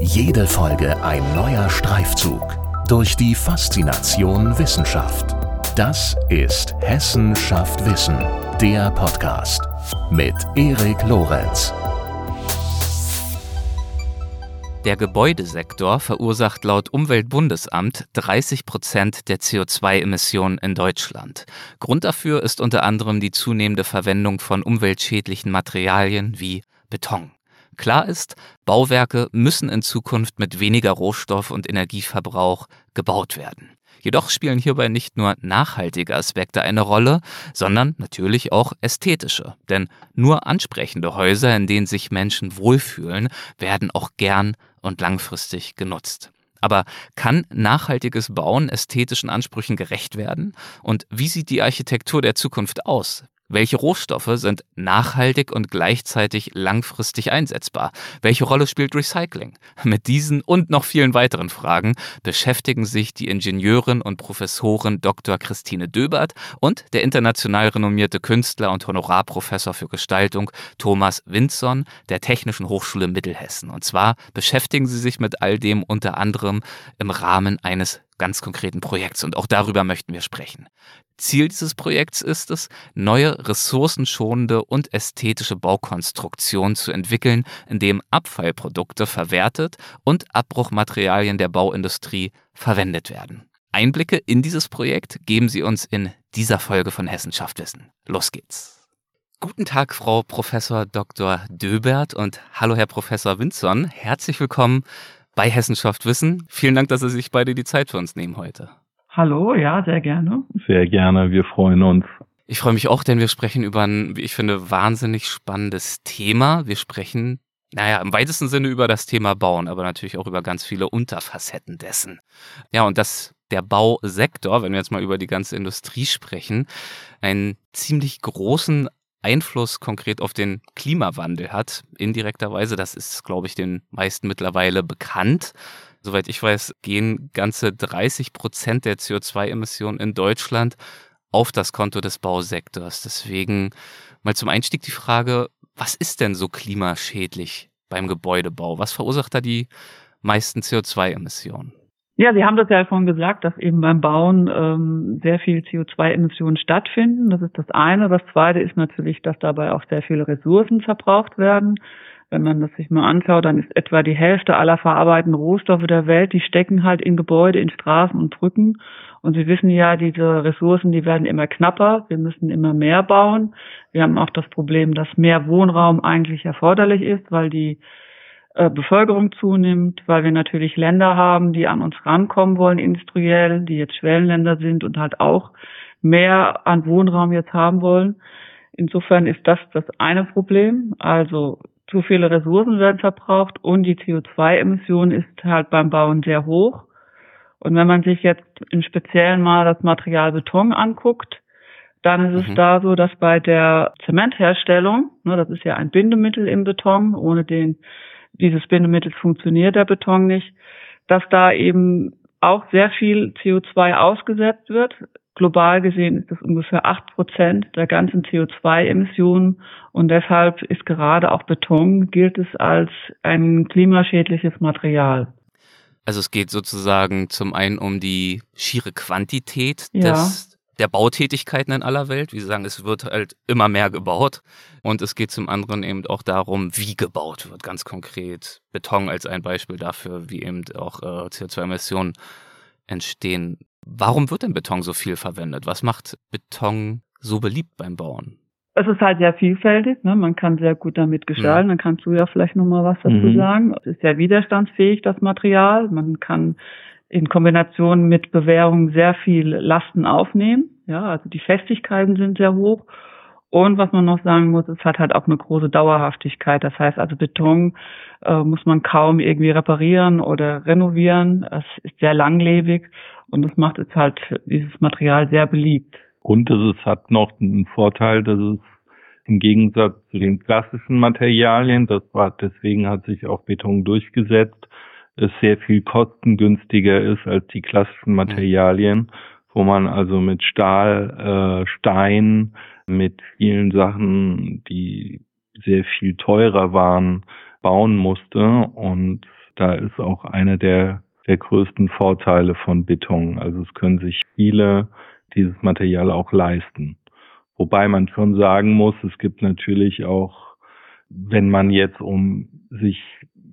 Jede Folge ein neuer Streifzug durch die Faszination Wissenschaft. Das ist Hessen schafft Wissen, der Podcast mit Erik Lorenz. Der Gebäudesektor verursacht laut Umweltbundesamt 30 Prozent der CO2-Emissionen in Deutschland. Grund dafür ist unter anderem die zunehmende Verwendung von umweltschädlichen Materialien wie Beton. Klar ist, Bauwerke müssen in Zukunft mit weniger Rohstoff- und Energieverbrauch gebaut werden. Jedoch spielen hierbei nicht nur nachhaltige Aspekte eine Rolle, sondern natürlich auch ästhetische. Denn nur ansprechende Häuser, in denen sich Menschen wohlfühlen, werden auch gern und langfristig genutzt. Aber kann nachhaltiges Bauen ästhetischen Ansprüchen gerecht werden? Und wie sieht die Architektur der Zukunft aus? Welche Rohstoffe sind nachhaltig und gleichzeitig langfristig einsetzbar? Welche Rolle spielt Recycling? Mit diesen und noch vielen weiteren Fragen beschäftigen sich die Ingenieurin und Professorin Dr. Christine Döbert und der international renommierte Künstler und Honorarprofessor für Gestaltung Thomas Winzon der Technischen Hochschule Mittelhessen. Und zwar beschäftigen sie sich mit all dem unter anderem im Rahmen eines ganz konkreten Projekts und auch darüber möchten wir sprechen. Ziel dieses Projekts ist es, neue ressourcenschonende und ästhetische Baukonstruktionen zu entwickeln, indem Abfallprodukte verwertet und Abbruchmaterialien der Bauindustrie verwendet werden. Einblicke in dieses Projekt geben Sie uns in dieser Folge von Hessenschaft Wissen. Los geht's. Guten Tag, Frau Professor Dr. Döbert und hallo, Herr Professor Winzon. Herzlich willkommen bei Hessenschaft Wissen. Vielen Dank, dass Sie sich beide die Zeit für uns nehmen heute. Hallo, ja, sehr gerne. Sehr gerne, wir freuen uns. Ich freue mich auch, denn wir sprechen über ein, wie ich finde, wahnsinnig spannendes Thema. Wir sprechen, naja, im weitesten Sinne über das Thema Bauen, aber natürlich auch über ganz viele Unterfacetten dessen. Ja, und dass der Bausektor, wenn wir jetzt mal über die ganze Industrie sprechen, einen ziemlich großen Einfluss konkret auf den Klimawandel hat, indirekterweise. Das ist, glaube ich, den meisten mittlerweile bekannt. Soweit ich weiß, gehen ganze 30 Prozent der CO2-Emissionen in Deutschland auf das Konto des Bausektors. Deswegen mal zum Einstieg die Frage, was ist denn so klimaschädlich beim Gebäudebau? Was verursacht da die meisten CO2-Emissionen? Ja, Sie haben das ja schon gesagt, dass eben beim Bauen ähm, sehr viel CO2-Emissionen stattfinden. Das ist das eine. Das zweite ist natürlich, dass dabei auch sehr viele Ressourcen verbraucht werden. Wenn man das sich mal anschaut, dann ist etwa die Hälfte aller verarbeitenden Rohstoffe der Welt, die stecken halt in Gebäude, in Straßen und Brücken. Und Sie wissen ja, diese Ressourcen, die werden immer knapper. Wir müssen immer mehr bauen. Wir haben auch das Problem, dass mehr Wohnraum eigentlich erforderlich ist, weil die äh, Bevölkerung zunimmt, weil wir natürlich Länder haben, die an uns rankommen wollen industriell, die jetzt Schwellenländer sind und halt auch mehr an Wohnraum jetzt haben wollen. Insofern ist das das eine Problem. Also zu viele Ressourcen werden verbraucht und die CO2-Emission ist halt beim Bauen sehr hoch. Und wenn man sich jetzt im Speziellen mal das Material Beton anguckt, dann ist mhm. es da so, dass bei der Zementherstellung, ne, das ist ja ein Bindemittel im Beton, ohne den dieses Bindemittels funktioniert der Beton nicht, dass da eben auch sehr viel CO2 ausgesetzt wird. Global gesehen ist das ungefähr acht Prozent der ganzen CO2-Emissionen und deshalb ist gerade auch Beton gilt es als ein klimaschädliches Material. Also es geht sozusagen zum einen um die schiere Quantität ja. des der Bautätigkeiten in aller Welt. Wie Sie sagen, es wird halt immer mehr gebaut. Und es geht zum anderen eben auch darum, wie gebaut wird, ganz konkret. Beton als ein Beispiel dafür, wie eben auch äh, CO2-Emissionen entstehen. Warum wird denn Beton so viel verwendet? Was macht Beton so beliebt beim Bauen? Es ist halt sehr vielfältig, ne? man kann sehr gut damit gestalten, ja. dann kannst du ja vielleicht nochmal was dazu mhm. sagen. Es ist sehr widerstandsfähig, das Material. Man kann in Kombination mit Bewährung sehr viel Lasten aufnehmen. Ja, also die Festigkeiten sind sehr hoch. Und was man noch sagen muss, es hat halt auch eine große Dauerhaftigkeit. Das heißt also Beton äh, muss man kaum irgendwie reparieren oder renovieren. Es ist sehr langlebig und das macht es halt dieses Material sehr beliebt. Und es hat noch einen Vorteil, dass es im Gegensatz zu den klassischen Materialien, das war deswegen hat sich auch Beton durchgesetzt, es sehr viel kostengünstiger ist als die klassischen. Materialien, wo man also mit Stahl, äh, Stein, mit vielen Sachen, die sehr viel teurer waren, bauen musste. Und da ist auch einer der, der größten Vorteile von Beton. Also es können sich viele dieses Material auch leisten. Wobei man schon sagen muss, es gibt natürlich auch, wenn man jetzt um sich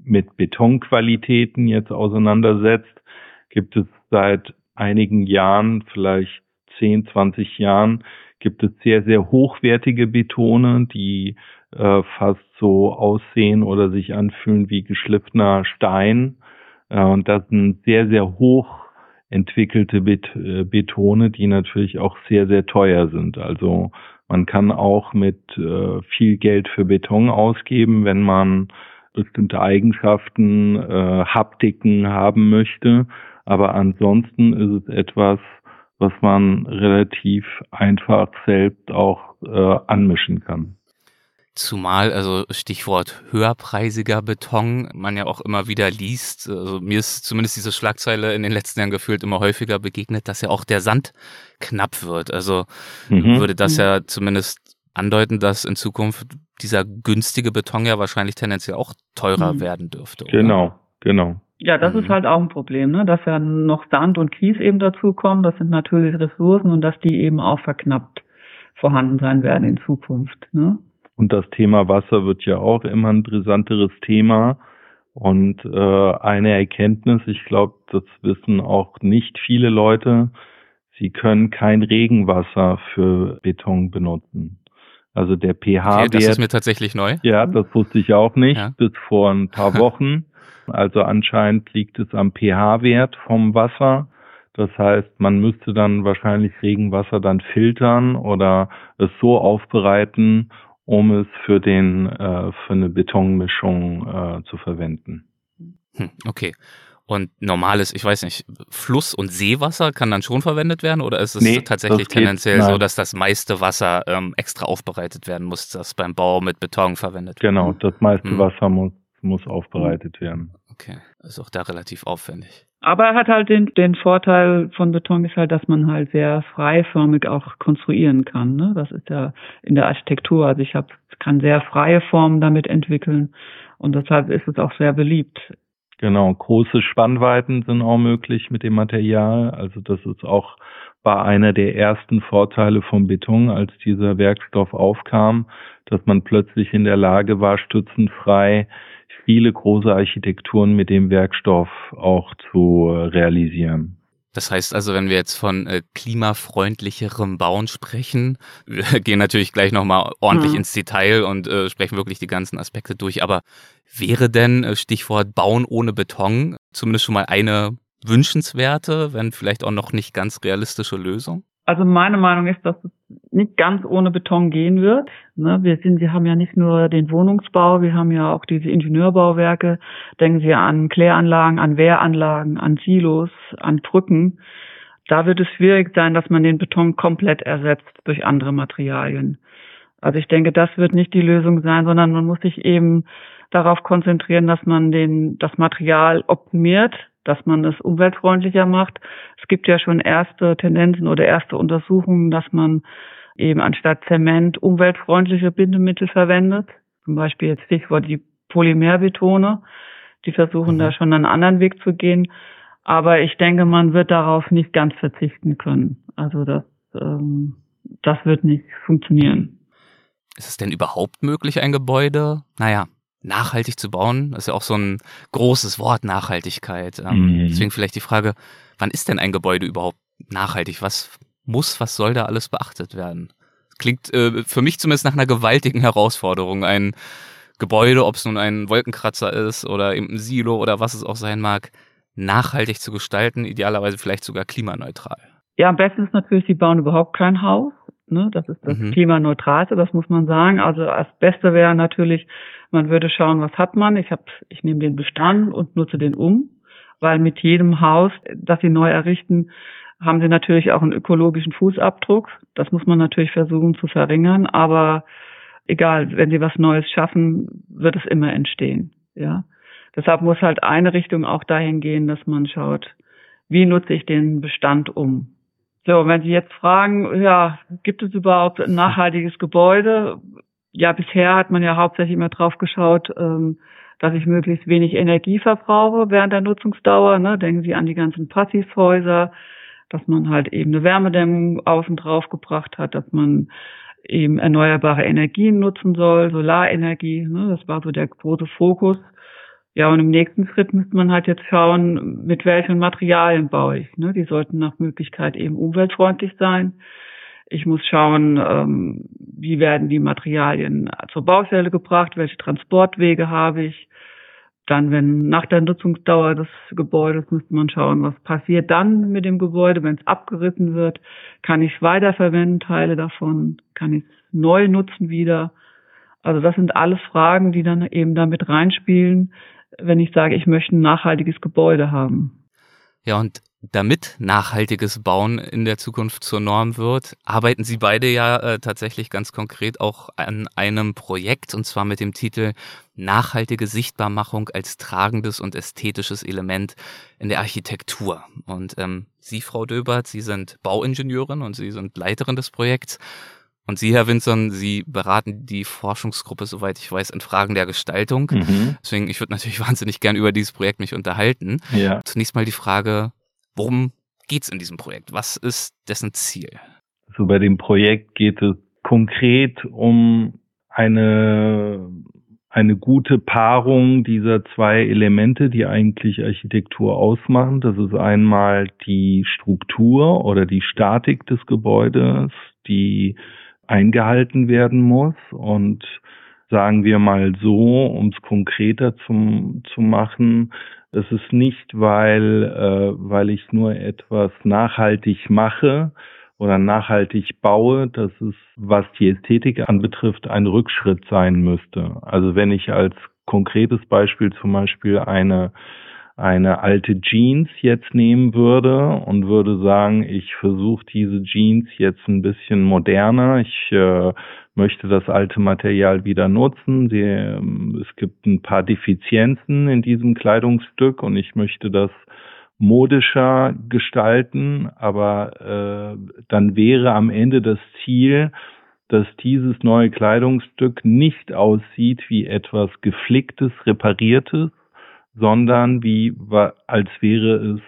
mit Betonqualitäten jetzt auseinandersetzt, gibt es seit einigen Jahren, vielleicht 10, 20 Jahren, gibt es sehr, sehr hochwertige Betone, die äh, fast so aussehen oder sich anfühlen wie geschliffener Stein. Äh, und das sind sehr, sehr hoch entwickelte Bet äh, Betone, die natürlich auch sehr, sehr teuer sind. Also man kann auch mit äh, viel Geld für Beton ausgeben, wenn man bestimmte Eigenschaften, äh, Haptiken haben möchte. Aber ansonsten ist es etwas, was man relativ einfach selbst auch äh, anmischen kann. Zumal, also Stichwort höherpreisiger Beton, man ja auch immer wieder liest, also mir ist zumindest diese Schlagzeile in den letzten Jahren gefühlt immer häufiger begegnet, dass ja auch der Sand knapp wird. Also mhm. würde das ja zumindest andeuten, dass in Zukunft dieser günstige Beton ja wahrscheinlich tendenziell auch teurer mhm. werden dürfte. Oder? Genau, genau. Ja, das mhm. ist halt auch ein Problem, ne? dass ja noch Sand und Kies eben dazukommen. Das sind natürlich Ressourcen und dass die eben auch verknappt vorhanden sein werden in Zukunft. Ne? Und das Thema Wasser wird ja auch immer ein brisanteres Thema. Und äh, eine Erkenntnis, ich glaube, das wissen auch nicht viele Leute, sie können kein Regenwasser für Beton benutzen. Also der pH-Wert. Okay, das ist mir tatsächlich neu. Ja, das wusste ich auch nicht ja. bis vor ein paar Wochen. Also anscheinend liegt es am pH-Wert vom Wasser. Das heißt, man müsste dann wahrscheinlich Regenwasser dann filtern oder es so aufbereiten, um es für den äh, für eine Betonmischung äh, zu verwenden. Hm, okay. Und normales, ich weiß nicht, Fluss- und Seewasser kann dann schon verwendet werden oder ist es nee, tatsächlich tendenziell so, dass das meiste Wasser ähm, extra aufbereitet werden muss, das beim Bau mit Beton verwendet wird? Genau, das meiste hm. Wasser muss, muss aufbereitet werden. Okay, ist auch da relativ aufwendig. Aber er hat halt den, den Vorteil von Beton ist halt, dass man halt sehr freiförmig auch konstruieren kann. Ne? Das ist ja in der Architektur. Also ich hab, kann sehr freie Formen damit entwickeln und deshalb ist es auch sehr beliebt. Genau, große Spannweiten sind auch möglich mit dem Material. Also das ist auch war einer der ersten Vorteile vom Beton, als dieser Werkstoff aufkam, dass man plötzlich in der Lage war, stützenfrei viele große Architekturen mit dem Werkstoff auch zu äh, realisieren. Das heißt also, wenn wir jetzt von äh, klimafreundlicherem Bauen sprechen, wir gehen natürlich gleich nochmal ordentlich mhm. ins Detail und äh, sprechen wirklich die ganzen Aspekte durch. Aber wäre denn, Stichwort Bauen ohne Beton, zumindest schon mal eine wünschenswerte, wenn vielleicht auch noch nicht ganz realistische Lösung? Also meine Meinung ist, dass es nicht ganz ohne Beton gehen wird. Ne, wir sind, wir haben ja nicht nur den Wohnungsbau, wir haben ja auch diese Ingenieurbauwerke. Denken Sie an Kläranlagen, an Wehranlagen, an Silos, an Brücken. Da wird es schwierig sein, dass man den Beton komplett ersetzt durch andere Materialien. Also ich denke, das wird nicht die Lösung sein, sondern man muss sich eben darauf konzentrieren, dass man den, das Material optimiert, dass man es umweltfreundlicher macht. Es gibt ja schon erste Tendenzen oder erste Untersuchungen, dass man eben anstatt Zement umweltfreundliche Bindemittel verwendet. Zum Beispiel jetzt Stichwort die Polymerbetone. Die versuchen mhm. da schon einen anderen Weg zu gehen. Aber ich denke, man wird darauf nicht ganz verzichten können. Also das, ähm, das wird nicht funktionieren. Ist es denn überhaupt möglich, ein Gebäude, naja, nachhaltig zu bauen. Das ist ja auch so ein großes Wort, Nachhaltigkeit. Ähm, mhm. Deswegen vielleicht die Frage, wann ist denn ein Gebäude überhaupt nachhaltig? Was muss, was soll da alles beachtet werden? Klingt äh, für mich zumindest nach einer gewaltigen Herausforderung. Ein Gebäude, ob es nun ein Wolkenkratzer ist oder eben ein Silo oder was es auch sein mag, nachhaltig zu gestalten, idealerweise vielleicht sogar klimaneutral. Ja, am besten ist natürlich, sie bauen überhaupt kein Haus. Ne? Das ist das mhm. klimaneutralste, das muss man sagen. Also das Beste wäre natürlich, man würde schauen, was hat man. Ich habe, ich nehme den Bestand und nutze den um, weil mit jedem Haus, das sie neu errichten, haben sie natürlich auch einen ökologischen Fußabdruck. Das muss man natürlich versuchen zu verringern, aber egal, wenn sie was Neues schaffen, wird es immer entstehen. Ja, deshalb muss halt eine Richtung auch dahin gehen, dass man schaut, wie nutze ich den Bestand um? So, wenn Sie jetzt fragen, ja, gibt es überhaupt ein nachhaltiges Gebäude? ja, bisher hat man ja hauptsächlich immer drauf geschaut, ähm, dass ich möglichst wenig Energie verbrauche während der Nutzungsdauer. Ne? Denken Sie an die ganzen Passivhäuser, dass man halt eben eine Wärmedämmung außen drauf gebracht hat, dass man eben erneuerbare Energien nutzen soll, Solarenergie. Ne? Das war so der große Fokus. Ja, und im nächsten Schritt müsste man halt jetzt schauen, mit welchen Materialien baue ich. Ne? Die sollten nach Möglichkeit eben umweltfreundlich sein. Ich muss schauen, ähm, wie werden die Materialien zur Baustelle gebracht, welche Transportwege habe ich. Dann, wenn nach der Nutzungsdauer des Gebäudes müsste man schauen, was passiert dann mit dem Gebäude, wenn es abgerissen wird. Kann ich es weiterverwenden, Teile davon? Kann ich es neu nutzen wieder? Also das sind alles Fragen, die dann eben damit reinspielen, wenn ich sage, ich möchte ein nachhaltiges Gebäude haben. Ja, und damit nachhaltiges Bauen in der Zukunft zur Norm wird, arbeiten Sie beide ja äh, tatsächlich ganz konkret auch an einem Projekt und zwar mit dem Titel Nachhaltige Sichtbarmachung als tragendes und ästhetisches Element in der Architektur. Und ähm, Sie, Frau Döbert, Sie sind Bauingenieurin und Sie sind Leiterin des Projekts. Und Sie, Herr Winson, Sie beraten die Forschungsgruppe, soweit ich weiß, in Fragen der Gestaltung. Mhm. Deswegen, ich würde natürlich wahnsinnig gern über dieses Projekt mich unterhalten. Ja. Zunächst mal die Frage, worum geht's in diesem Projekt? Was ist dessen Ziel? So bei dem Projekt geht es konkret um eine eine gute Paarung dieser zwei Elemente, die eigentlich Architektur ausmachen. Das ist einmal die Struktur oder die Statik des Gebäudes, die eingehalten werden muss und sagen wir mal so, um es konkreter zum, zu machen, es ist nicht, weil, äh, weil ich nur etwas nachhaltig mache oder nachhaltig baue, dass es, was die Ästhetik anbetrifft, ein Rückschritt sein müsste. Also wenn ich als konkretes Beispiel zum Beispiel eine eine alte Jeans jetzt nehmen würde und würde sagen, ich versuche diese Jeans jetzt ein bisschen moderner, ich äh, möchte das alte Material wieder nutzen, Die, ähm, es gibt ein paar Defizienzen in diesem Kleidungsstück und ich möchte das modischer gestalten, aber äh, dann wäre am Ende das Ziel, dass dieses neue Kleidungsstück nicht aussieht wie etwas geflicktes, repariertes, sondern wie als wäre es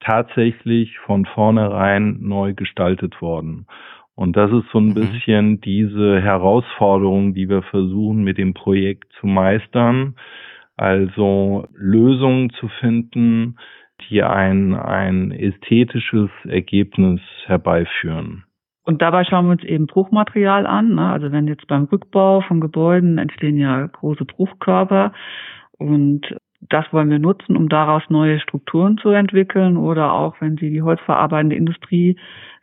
tatsächlich von vornherein neu gestaltet worden. Und das ist so ein mhm. bisschen diese Herausforderung, die wir versuchen mit dem Projekt zu meistern. Also Lösungen zu finden, die ein, ein ästhetisches Ergebnis herbeiführen. Und dabei schauen wir uns eben Bruchmaterial an. Ne? Also wenn jetzt beim Rückbau von Gebäuden entstehen ja große Bruchkörper und das wollen wir nutzen, um daraus neue Strukturen zu entwickeln oder auch wenn Sie die holzverarbeitende Industrie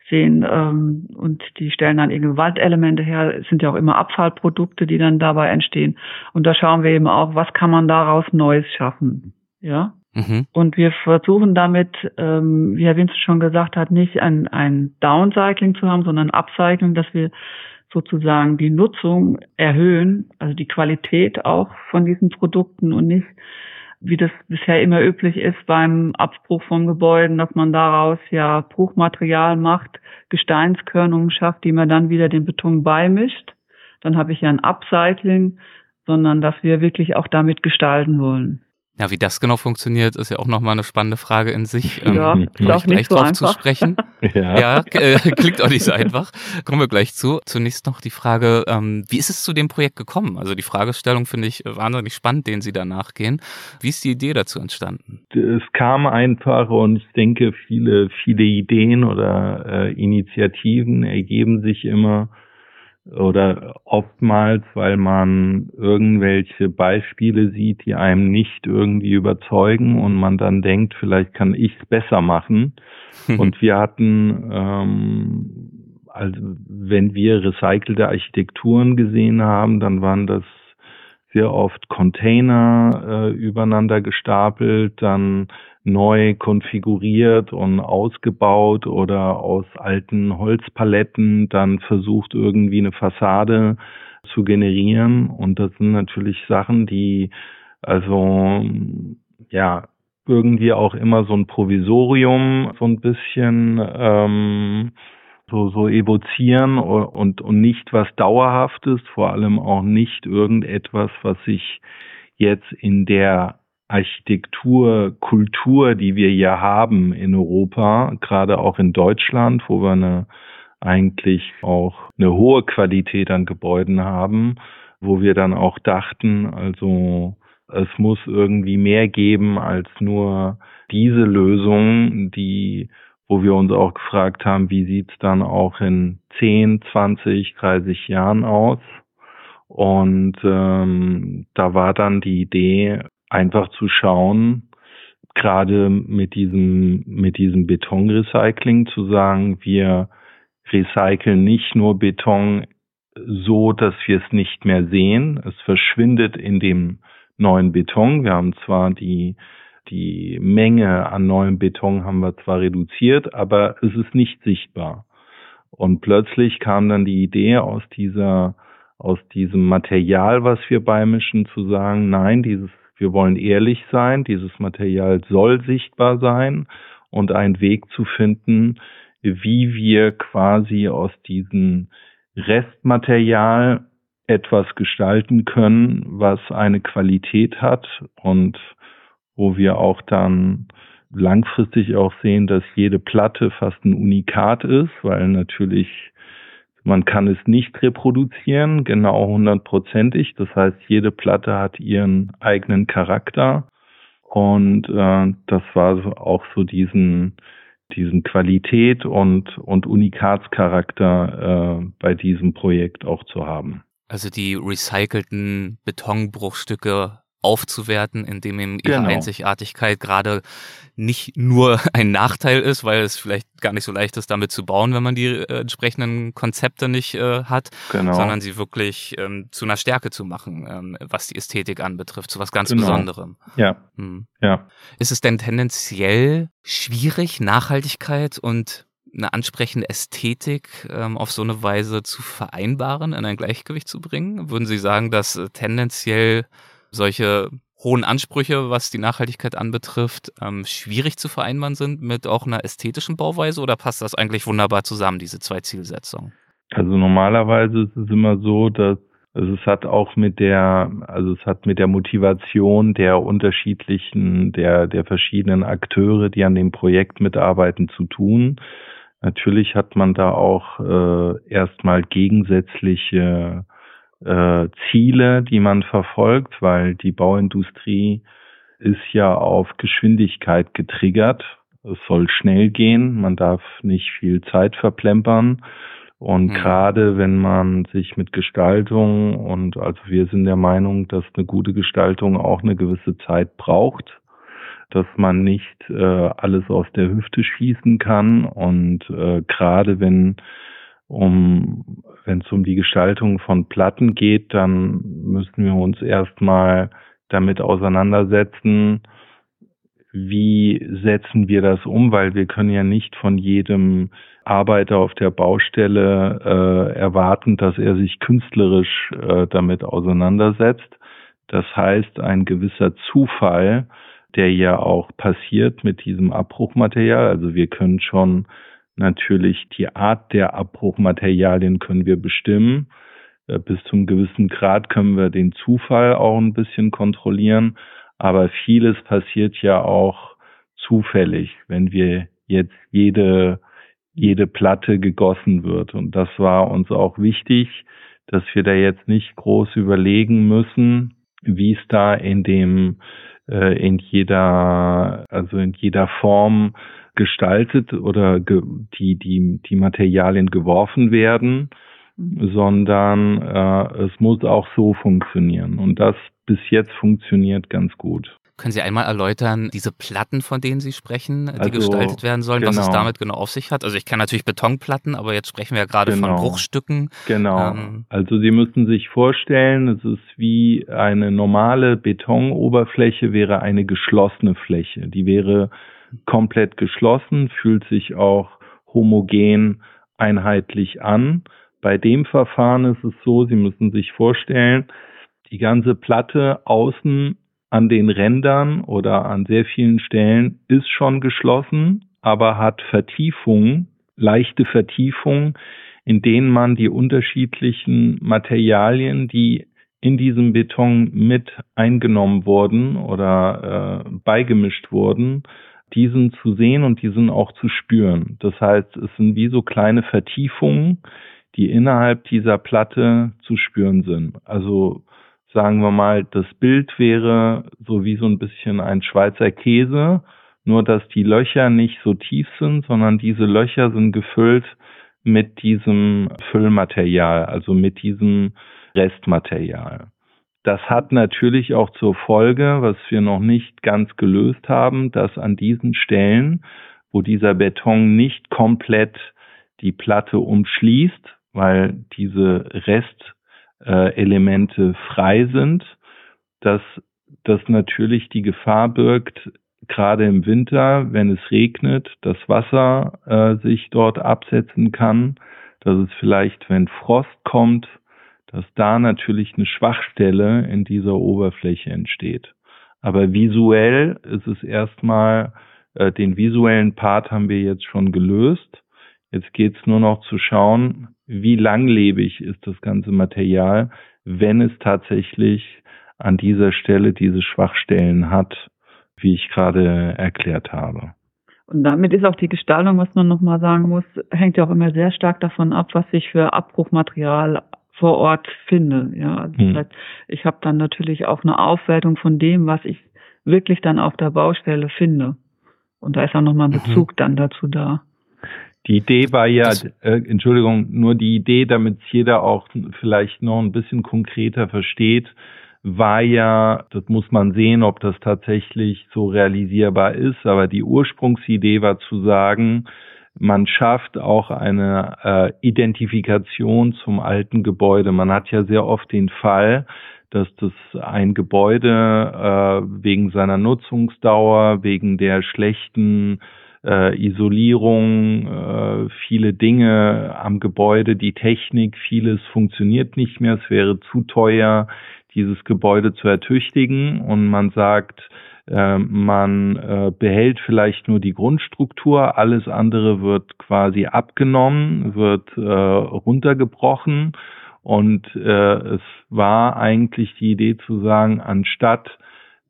sehen ähm, und die stellen dann irgendwelche Waldelemente her, es sind ja auch immer Abfallprodukte, die dann dabei entstehen. Und da schauen wir eben auch, was kann man daraus Neues schaffen. Ja. Mhm. Und wir versuchen damit, ähm, wie Herr Winz schon gesagt hat, nicht ein, ein Downcycling zu haben, sondern Upcycling, dass wir sozusagen die Nutzung erhöhen, also die Qualität auch von diesen Produkten und nicht wie das bisher immer üblich ist beim Abbruch von Gebäuden, dass man daraus ja Bruchmaterial macht, Gesteinskörnungen schafft, die man dann wieder den Beton beimischt. Dann habe ich ja ein Upcycling, sondern dass wir wirklich auch damit gestalten wollen. Ja, wie das genau funktioniert, ist ja auch nochmal eine spannende Frage in sich. Ähm, ja, ähm, ist auch nicht so drauf einfach. zu sprechen. ja, ja äh, klingt auch nicht so einfach. Kommen wir gleich zu. Zunächst noch die Frage, ähm, wie ist es zu dem Projekt gekommen? Also die Fragestellung finde ich wahnsinnig spannend, den Sie da nachgehen. Wie ist die Idee dazu entstanden? Es kam einfach und ich denke, viele, viele Ideen oder äh, Initiativen ergeben sich immer oder oftmals, weil man irgendwelche Beispiele sieht, die einem nicht irgendwie überzeugen und man dann denkt, vielleicht kann ich es besser machen. und wir hatten, ähm, also wenn wir recycelte Architekturen gesehen haben, dann waren das sehr oft Container äh, übereinander gestapelt, dann neu konfiguriert und ausgebaut oder aus alten Holzpaletten dann versucht irgendwie eine Fassade zu generieren. Und das sind natürlich Sachen, die also ja irgendwie auch immer so ein Provisorium so ein bisschen ähm, so, so evozieren und, und nicht was Dauerhaftes, vor allem auch nicht irgendetwas, was sich jetzt in der Architektur, Kultur, die wir hier haben in Europa, gerade auch in Deutschland, wo wir eine eigentlich auch eine hohe Qualität an Gebäuden haben, wo wir dann auch dachten, also es muss irgendwie mehr geben als nur diese Lösung, die, wo wir uns auch gefragt haben, wie sieht's dann auch in 10, 20, 30 Jahren aus? Und ähm, da war dann die Idee, einfach zu schauen, gerade mit diesem, mit diesem Betonrecycling zu sagen, wir recyceln nicht nur Beton so, dass wir es nicht mehr sehen. Es verschwindet in dem neuen Beton. Wir haben zwar die, die Menge an neuem Beton haben wir zwar reduziert, aber es ist nicht sichtbar. Und plötzlich kam dann die Idee aus dieser, aus diesem Material, was wir beimischen, zu sagen, nein, dieses, wir wollen ehrlich sein, dieses Material soll sichtbar sein und einen Weg zu finden, wie wir quasi aus diesem Restmaterial etwas gestalten können, was eine Qualität hat und wo wir auch dann langfristig auch sehen, dass jede Platte fast ein Unikat ist, weil natürlich man kann es nicht reproduzieren, genau hundertprozentig. Das heißt, jede Platte hat ihren eigenen Charakter. Und äh, das war auch so diesen diesen Qualität und, und Unikatscharakter äh, bei diesem Projekt auch zu haben. Also die recycelten Betonbruchstücke aufzuwerten, indem eben ihre genau. Einzigartigkeit gerade nicht nur ein Nachteil ist, weil es vielleicht gar nicht so leicht ist, damit zu bauen, wenn man die äh, entsprechenden Konzepte nicht äh, hat, genau. sondern sie wirklich ähm, zu einer Stärke zu machen, ähm, was die Ästhetik anbetrifft, zu was ganz genau. Besonderem. Ja. Hm. ja. Ist es denn tendenziell schwierig, Nachhaltigkeit und eine ansprechende Ästhetik ähm, auf so eine Weise zu vereinbaren, in ein Gleichgewicht zu bringen? Würden Sie sagen, dass äh, tendenziell solche hohen Ansprüche, was die Nachhaltigkeit anbetrifft, ähm, schwierig zu vereinbaren sind mit auch einer ästhetischen Bauweise oder passt das eigentlich wunderbar zusammen, diese zwei Zielsetzungen? Also normalerweise ist es immer so, dass also es hat auch mit der, also es hat mit der Motivation der unterschiedlichen, der, der verschiedenen Akteure, die an dem Projekt mitarbeiten, zu tun. Natürlich hat man da auch äh, erstmal gegensätzliche äh, Ziele, die man verfolgt, weil die Bauindustrie ist ja auf Geschwindigkeit getriggert. Es soll schnell gehen, man darf nicht viel Zeit verplempern. Und mhm. gerade wenn man sich mit Gestaltung und also wir sind der Meinung, dass eine gute Gestaltung auch eine gewisse Zeit braucht, dass man nicht äh, alles aus der Hüfte schießen kann und äh, gerade wenn um wenn es um die Gestaltung von Platten geht, dann müssen wir uns erstmal damit auseinandersetzen, wie setzen wir das um, weil wir können ja nicht von jedem Arbeiter auf der Baustelle äh, erwarten, dass er sich künstlerisch äh, damit auseinandersetzt. Das heißt, ein gewisser Zufall, der ja auch passiert mit diesem Abbruchmaterial. Also wir können schon natürlich die Art der Abbruchmaterialien können wir bestimmen. Äh, bis zum gewissen Grad können wir den Zufall auch ein bisschen kontrollieren. Aber vieles passiert ja auch zufällig, wenn wir jetzt jede, jede Platte gegossen wird. Und das war uns auch wichtig, dass wir da jetzt nicht groß überlegen müssen, wie es da in dem, äh, in jeder, also in jeder Form gestaltet oder ge die, die, die Materialien geworfen werden, mhm. sondern äh, es muss auch so funktionieren. Und das bis jetzt funktioniert ganz gut. Können Sie einmal erläutern, diese Platten, von denen Sie sprechen, die also, gestaltet werden sollen, genau. was es genau. damit genau auf sich hat? Also ich kenne natürlich Betonplatten, aber jetzt sprechen wir ja gerade genau. von Bruchstücken. Genau. Ähm, also Sie müssen sich vorstellen, es ist wie eine normale Betonoberfläche wäre eine geschlossene Fläche. Die wäre komplett geschlossen, fühlt sich auch homogen einheitlich an. Bei dem Verfahren ist es so, Sie müssen sich vorstellen, die ganze Platte außen an den Rändern oder an sehr vielen Stellen ist schon geschlossen, aber hat Vertiefungen leichte Vertiefungen, in denen man die unterschiedlichen Materialien, die in diesem Beton mit eingenommen wurden oder äh, beigemischt wurden, diesen zu sehen und diesen auch zu spüren. Das heißt, es sind wie so kleine Vertiefungen, die innerhalb dieser Platte zu spüren sind. Also sagen wir mal, das Bild wäre so wie so ein bisschen ein Schweizer Käse, nur dass die Löcher nicht so tief sind, sondern diese Löcher sind gefüllt mit diesem Füllmaterial, also mit diesem Restmaterial. Das hat natürlich auch zur Folge, was wir noch nicht ganz gelöst haben, dass an diesen Stellen, wo dieser Beton nicht komplett die Platte umschließt, weil diese Restelemente frei sind, dass das natürlich die Gefahr birgt, gerade im Winter, wenn es regnet, das Wasser äh, sich dort absetzen kann, dass es vielleicht, wenn Frost kommt, dass da natürlich eine Schwachstelle in dieser Oberfläche entsteht. Aber visuell ist es erstmal, äh, den visuellen Part haben wir jetzt schon gelöst. Jetzt geht es nur noch zu schauen, wie langlebig ist das ganze Material, wenn es tatsächlich an dieser Stelle diese Schwachstellen hat, wie ich gerade erklärt habe. Und damit ist auch die Gestaltung, was man nochmal sagen muss, hängt ja auch immer sehr stark davon ab, was ich für Abbruchmaterial vor Ort finde. Ja, also hm. das heißt, ich habe dann natürlich auch eine Aufwertung von dem, was ich wirklich dann auf der Baustelle finde. Und da ist auch nochmal ein mhm. Bezug mhm. dann dazu da. Die Idee war ja, äh, Entschuldigung, nur die Idee, damit jeder auch vielleicht noch ein bisschen konkreter versteht, war ja, das muss man sehen, ob das tatsächlich so realisierbar ist, aber die Ursprungsidee war zu sagen, man schafft auch eine äh, Identifikation zum alten Gebäude. Man hat ja sehr oft den Fall, dass das ein Gebäude äh, wegen seiner Nutzungsdauer, wegen der schlechten äh, Isolierung, äh, viele Dinge am Gebäude, die Technik, vieles funktioniert nicht mehr. Es wäre zu teuer, dieses Gebäude zu ertüchtigen und man sagt, man äh, behält vielleicht nur die Grundstruktur, alles andere wird quasi abgenommen, wird äh, runtergebrochen. Und äh, es war eigentlich die Idee zu sagen, anstatt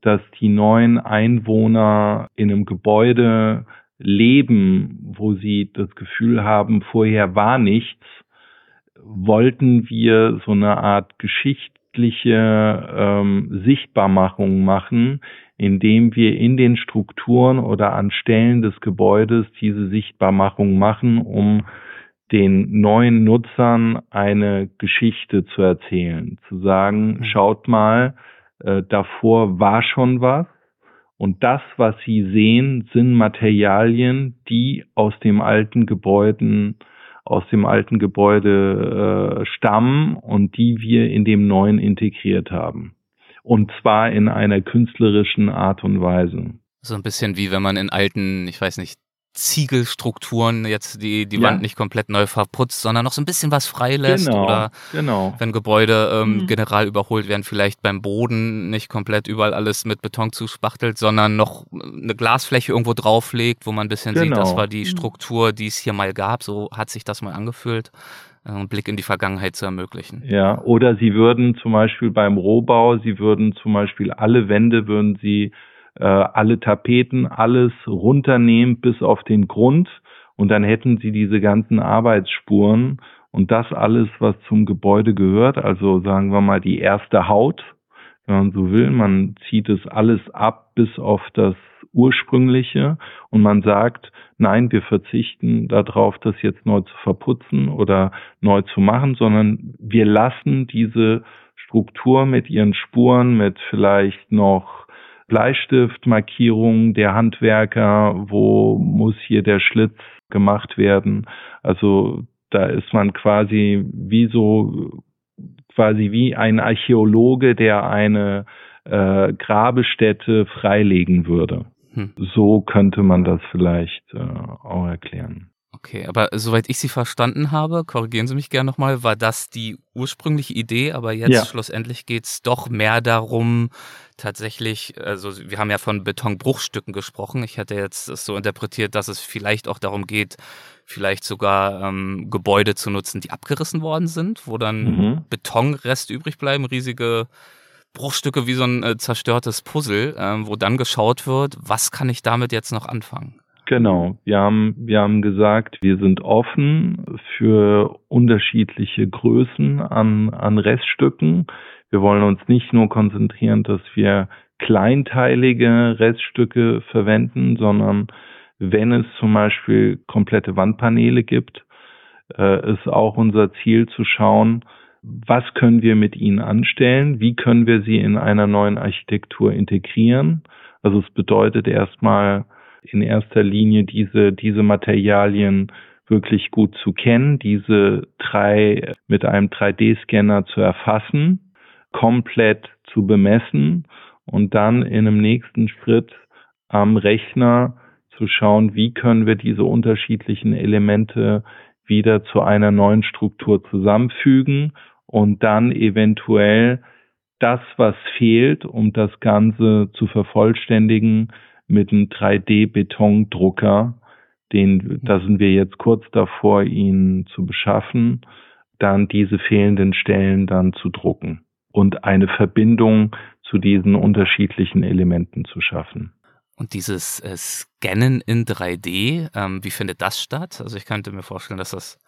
dass die neuen Einwohner in einem Gebäude leben, wo sie das Gefühl haben, vorher war nichts, wollten wir so eine Art geschichtliche ähm, Sichtbarmachung machen, indem wir in den Strukturen oder an Stellen des Gebäudes diese Sichtbarmachung machen, um den neuen Nutzern eine Geschichte zu erzählen, zu sagen, mhm. schaut mal, äh, davor war schon was und das, was Sie sehen, sind Materialien, die aus dem alten Gebäuden aus dem alten Gebäude äh, stammen und die wir in dem neuen integriert haben und zwar in einer künstlerischen Art und Weise. So ein bisschen wie wenn man in alten, ich weiß nicht, Ziegelstrukturen jetzt die, die ja. Wand nicht komplett neu verputzt, sondern noch so ein bisschen was freilässt genau, oder genau. wenn Gebäude ähm, mhm. general überholt werden, vielleicht beim Boden nicht komplett überall alles mit Beton zuspachtelt, sondern noch eine Glasfläche irgendwo drauflegt, wo man ein bisschen genau. sieht, das war die mhm. Struktur, die es hier mal gab, so hat sich das mal angefühlt. Äh, einen Blick in die Vergangenheit zu ermöglichen. Ja, oder Sie würden zum Beispiel beim Rohbau, Sie würden zum Beispiel alle Wände, würden Sie äh, alle Tapeten, alles runternehmen bis auf den Grund. Und dann hätten Sie diese ganzen Arbeitsspuren und das alles, was zum Gebäude gehört, also sagen wir mal die erste Haut, wenn man so will, man zieht es alles ab bis auf das ursprüngliche und man sagt, nein, wir verzichten darauf, das jetzt neu zu verputzen oder neu zu machen, sondern wir lassen diese Struktur mit ihren Spuren, mit vielleicht noch Bleistiftmarkierungen der Handwerker, wo muss hier der Schlitz gemacht werden. Also da ist man quasi wie so quasi wie ein Archäologe, der eine äh, Grabestätte freilegen würde. Hm. So könnte man das vielleicht äh, auch erklären. Okay, aber soweit ich Sie verstanden habe, korrigieren Sie mich gerne nochmal, war das die ursprüngliche Idee, aber jetzt ja. schlussendlich geht's doch mehr darum, tatsächlich, also wir haben ja von Betonbruchstücken gesprochen. Ich hätte jetzt es so interpretiert, dass es vielleicht auch darum geht, vielleicht sogar ähm, Gebäude zu nutzen, die abgerissen worden sind, wo dann mhm. Betonrest übrig bleiben, riesige Bruchstücke wie so ein äh, zerstörtes Puzzle, äh, wo dann geschaut wird, was kann ich damit jetzt noch anfangen? Genau, wir haben, wir haben gesagt, wir sind offen für unterschiedliche Größen an, an Reststücken. Wir wollen uns nicht nur konzentrieren, dass wir kleinteilige Reststücke verwenden, sondern wenn es zum Beispiel komplette Wandpaneele gibt, äh, ist auch unser Ziel zu schauen, was können wir mit ihnen anstellen, wie können wir sie in einer neuen Architektur integrieren. Also es bedeutet erstmal in erster Linie diese, diese Materialien wirklich gut zu kennen, diese drei mit einem 3D-Scanner zu erfassen, komplett zu bemessen und dann in einem nächsten Schritt am Rechner zu schauen, wie können wir diese unterschiedlichen Elemente wieder zu einer neuen Struktur zusammenfügen und dann eventuell das, was fehlt, um das Ganze zu vervollständigen, mit einem 3D-Betondrucker, den, da sind wir jetzt kurz davor, ihn zu beschaffen, dann diese fehlenden Stellen dann zu drucken und eine Verbindung zu diesen unterschiedlichen Elementen zu schaffen. Und dieses äh, Scannen in 3D, ähm, wie findet das statt? Also ich könnte mir vorstellen, dass das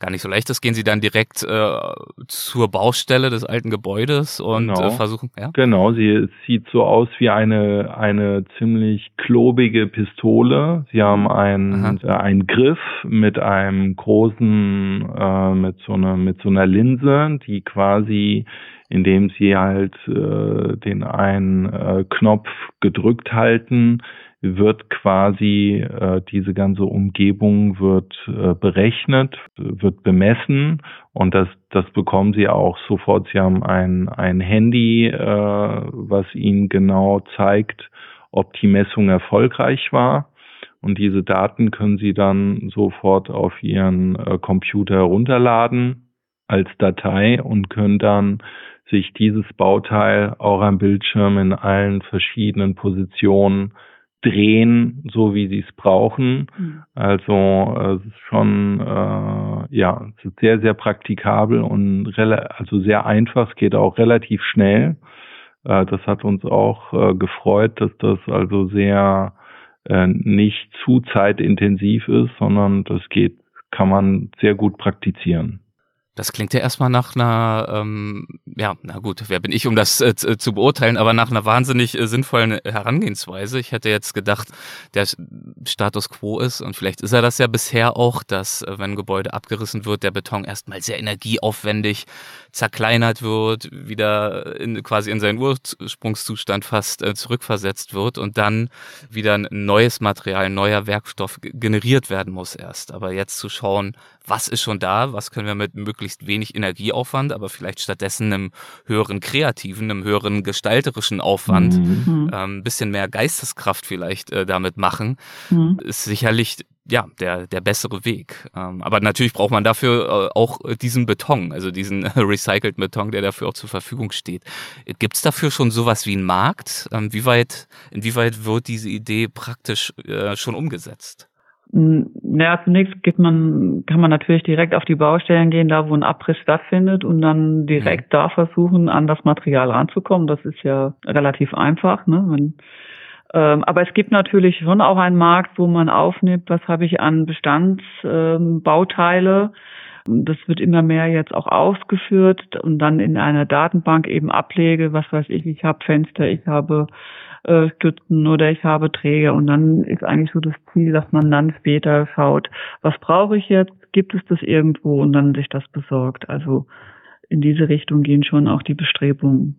gar nicht so leicht ist, gehen Sie dann direkt äh, zur Baustelle des alten Gebäudes und genau. äh, versuchen, ja? Genau, sie sieht so aus wie eine, eine ziemlich klobige Pistole. Sie haben einen, äh, einen Griff mit einem großen, äh, mit so einer, mit so einer Linse, die quasi indem sie halt äh, den einen äh, Knopf gedrückt halten, wird quasi äh, diese ganze Umgebung wird äh, berechnet, wird bemessen und das, das bekommen Sie auch sofort. Sie haben ein, ein Handy, äh, was Ihnen genau zeigt, ob die Messung erfolgreich war. Und diese Daten können Sie dann sofort auf Ihren äh, Computer herunterladen als Datei und können dann sich dieses Bauteil auch am Bildschirm in allen verschiedenen Positionen drehen, so wie sie es brauchen. Mhm. Also äh, es ist schon äh, ja es ist sehr sehr praktikabel und also sehr einfach. Es geht auch relativ schnell. Äh, das hat uns auch äh, gefreut, dass das also sehr äh, nicht zu zeitintensiv ist, sondern das geht kann man sehr gut praktizieren. Das klingt ja erstmal nach einer, ähm, ja, na gut, wer bin ich, um das äh, zu beurteilen, aber nach einer wahnsinnig äh, sinnvollen Herangehensweise. Ich hätte jetzt gedacht, der Status quo ist, und vielleicht ist er das ja bisher auch, dass, äh, wenn ein Gebäude abgerissen wird, der Beton erstmal sehr energieaufwendig zerkleinert wird, wieder in, quasi in seinen Ursprungszustand fast äh, zurückversetzt wird und dann wieder ein neues Material, ein neuer Werkstoff generiert werden muss erst. Aber jetzt zu schauen, was ist schon da, was können wir mit möglichst wenig Energieaufwand, aber vielleicht stattdessen einem höheren kreativen, einem höheren gestalterischen Aufwand, mhm. ähm, bisschen mehr Geisteskraft vielleicht äh, damit machen, mhm. ist sicherlich ja, der, der bessere Weg. Ähm, aber natürlich braucht man dafür äh, auch diesen Beton, also diesen recycelten Beton, der dafür auch zur Verfügung steht. Gibt es dafür schon sowas wie einen Markt? Ähm, wie weit, inwieweit wird diese Idee praktisch äh, schon umgesetzt? Naja, zunächst geht man, kann man natürlich direkt auf die Baustellen gehen, da wo ein Abriss stattfindet und dann direkt mhm. da versuchen, an das Material ranzukommen. Das ist ja relativ einfach. Ne? Wenn, ähm, aber es gibt natürlich schon auch einen Markt, wo man aufnimmt, was habe ich an Bestandsbauteile. Ähm, das wird immer mehr jetzt auch ausgeführt und dann in einer Datenbank eben ablege, was weiß ich, ich habe Fenster, ich habe äh, Stützen oder ich habe Träger und dann ist eigentlich so das Ziel, dass man dann später schaut, was brauche ich jetzt, gibt es das irgendwo und dann sich das besorgt. Also in diese Richtung gehen schon auch die Bestrebungen.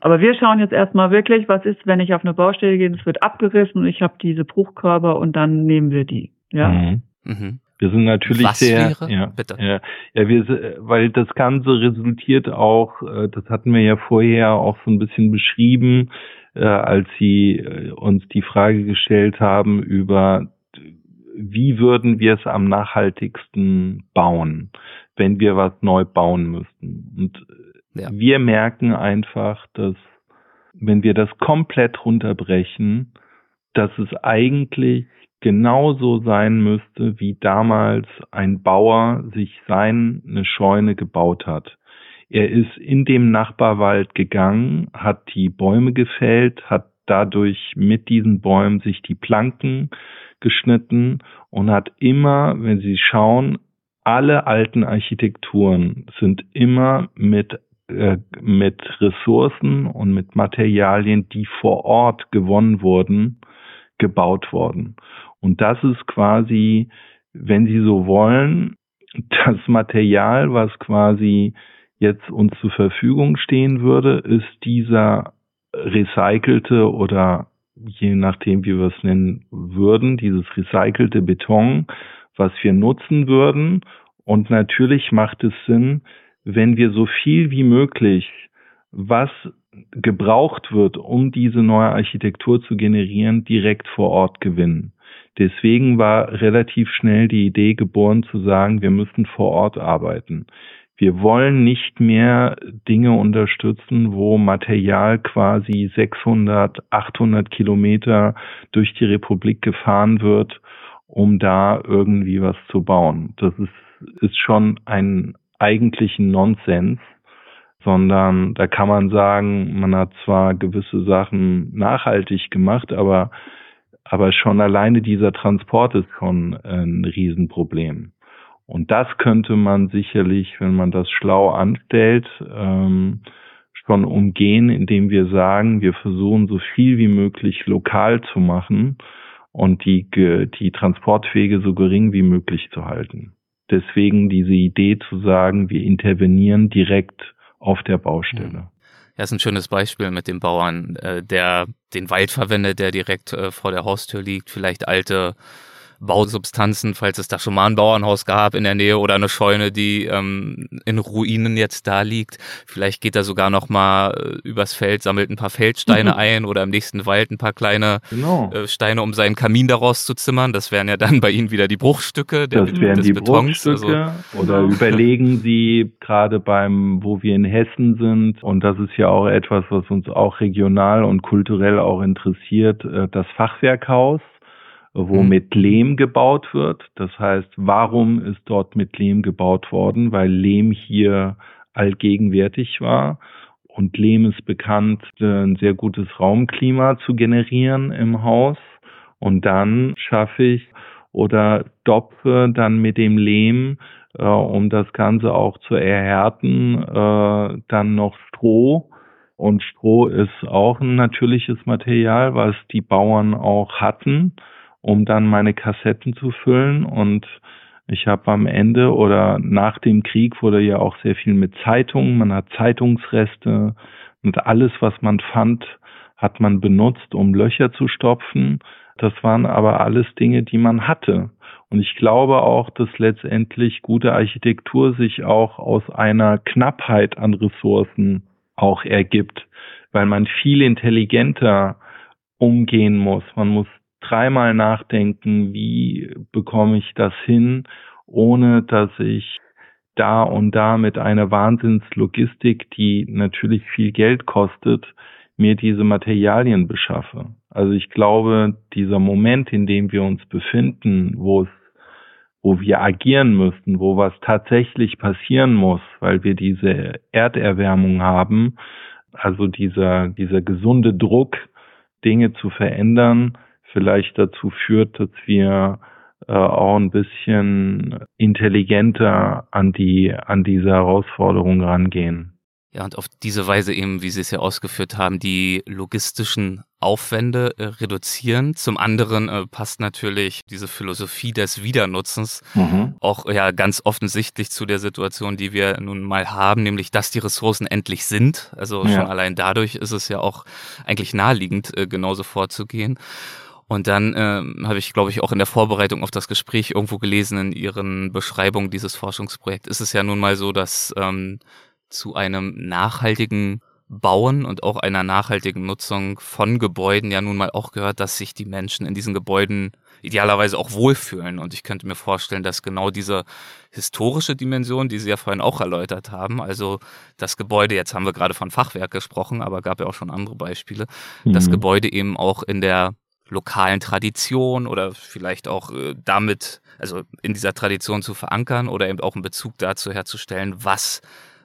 Aber wir schauen jetzt erstmal wirklich, was ist, wenn ich auf eine Baustelle gehe, es wird abgerissen und ich habe diese Bruchkörper und dann nehmen wir die. Ja. Mhm. Mhm. Wir sind natürlich Was sehr, wäre? ja, Bitte. ja, ja, wir, weil das Ganze resultiert auch, äh, das hatten wir ja vorher auch so ein bisschen beschrieben, äh, als Sie äh, uns die Frage gestellt haben über wie würden wir es am nachhaltigsten bauen, wenn wir was neu bauen müssten. Und ja. wir merken einfach, dass wenn wir das komplett runterbrechen, dass es eigentlich genauso sein müsste, wie damals ein Bauer sich seine Scheune gebaut hat. Er ist in dem Nachbarwald gegangen, hat die Bäume gefällt, hat dadurch mit diesen Bäumen sich die Planken geschnitten und hat immer, wenn Sie schauen, alle alten Architekturen sind immer mit äh, mit Ressourcen und mit Materialien, die vor Ort gewonnen wurden, gebaut worden. Und das ist quasi, wenn Sie so wollen, das Material, was quasi jetzt uns zur Verfügung stehen würde, ist dieser recycelte oder je nachdem, wie wir es nennen würden, dieses recycelte Beton, was wir nutzen würden. Und natürlich macht es Sinn, wenn wir so viel wie möglich, was gebraucht wird, um diese neue Architektur zu generieren, direkt vor Ort gewinnen. Deswegen war relativ schnell die Idee geboren zu sagen, wir müssen vor Ort arbeiten. Wir wollen nicht mehr Dinge unterstützen, wo Material quasi 600, 800 Kilometer durch die Republik gefahren wird, um da irgendwie was zu bauen. Das ist, ist schon ein eigentlichen Nonsens, sondern da kann man sagen, man hat zwar gewisse Sachen nachhaltig gemacht, aber, aber schon alleine dieser Transport ist schon ein Riesenproblem. Und das könnte man sicherlich, wenn man das schlau anstellt, ähm, schon umgehen, indem wir sagen, wir versuchen so viel wie möglich lokal zu machen und die, die Transportwege so gering wie möglich zu halten. Deswegen diese Idee zu sagen, wir intervenieren direkt auf der Baustelle. Ja, ist ein schönes Beispiel mit dem Bauern, äh, der den Wald verwendet, der direkt äh, vor der Haustür liegt, vielleicht alte Bausubstanzen, falls es da schon mal ein Bauernhaus gab in der Nähe oder eine Scheune, die ähm, in Ruinen jetzt da liegt. Vielleicht geht er sogar noch mal äh, übers Feld, sammelt ein paar Feldsteine mhm. ein oder im nächsten Wald ein paar kleine genau. äh, Steine, um seinen Kamin daraus zu zimmern. Das wären ja dann bei Ihnen wieder die Bruchstücke der, das wären des die Betons. Bruchstücke. Also, oder genau. überlegen Sie gerade beim, wo wir in Hessen sind, und das ist ja auch etwas, was uns auch regional und kulturell auch interessiert, äh, das Fachwerkhaus wo mhm. mit Lehm gebaut wird. Das heißt, warum ist dort mit Lehm gebaut worden? Weil Lehm hier allgegenwärtig war. Und Lehm ist bekannt, ein sehr gutes Raumklima zu generieren im Haus. Und dann schaffe ich oder dopfe dann mit dem Lehm, äh, um das Ganze auch zu erhärten, äh, dann noch Stroh. Und Stroh ist auch ein natürliches Material, was die Bauern auch hatten um dann meine Kassetten zu füllen. Und ich habe am Ende oder nach dem Krieg wurde ja auch sehr viel mit Zeitungen, man hat Zeitungsreste und alles, was man fand, hat man benutzt, um Löcher zu stopfen. Das waren aber alles Dinge, die man hatte. Und ich glaube auch, dass letztendlich gute Architektur sich auch aus einer Knappheit an Ressourcen auch ergibt, weil man viel intelligenter umgehen muss. Man muss dreimal nachdenken, wie bekomme ich das hin, ohne dass ich da und da mit einer Wahnsinnslogistik, die natürlich viel Geld kostet, mir diese Materialien beschaffe. Also ich glaube, dieser Moment, in dem wir uns befinden, wo es wo wir agieren müssen, wo was tatsächlich passieren muss, weil wir diese Erderwärmung haben, also dieser, dieser gesunde Druck, Dinge zu verändern, vielleicht dazu führt, dass wir äh, auch ein bisschen intelligenter an die an diese Herausforderung rangehen. Ja, und auf diese Weise eben, wie Sie es ja ausgeführt haben, die logistischen Aufwände äh, reduzieren. Zum anderen äh, passt natürlich diese Philosophie des Wiedernutzens mhm. auch ja ganz offensichtlich zu der Situation, die wir nun mal haben, nämlich dass die Ressourcen endlich sind. Also ja. schon allein dadurch ist es ja auch eigentlich naheliegend, äh, genauso vorzugehen. Und dann ähm, habe ich, glaube ich, auch in der Vorbereitung auf das Gespräch irgendwo gelesen in Ihren Beschreibungen dieses Forschungsprojekts, ist es ja nun mal so, dass ähm, zu einem nachhaltigen Bauen und auch einer nachhaltigen Nutzung von Gebäuden ja nun mal auch gehört, dass sich die Menschen in diesen Gebäuden idealerweise auch wohlfühlen. Und ich könnte mir vorstellen, dass genau diese historische Dimension, die Sie ja vorhin auch erläutert haben, also das Gebäude, jetzt haben wir gerade von Fachwerk gesprochen, aber gab ja auch schon andere Beispiele, mhm. das Gebäude eben auch in der lokalen Tradition oder vielleicht auch äh, damit, also in dieser Tradition zu verankern oder eben auch einen Bezug dazu herzustellen, was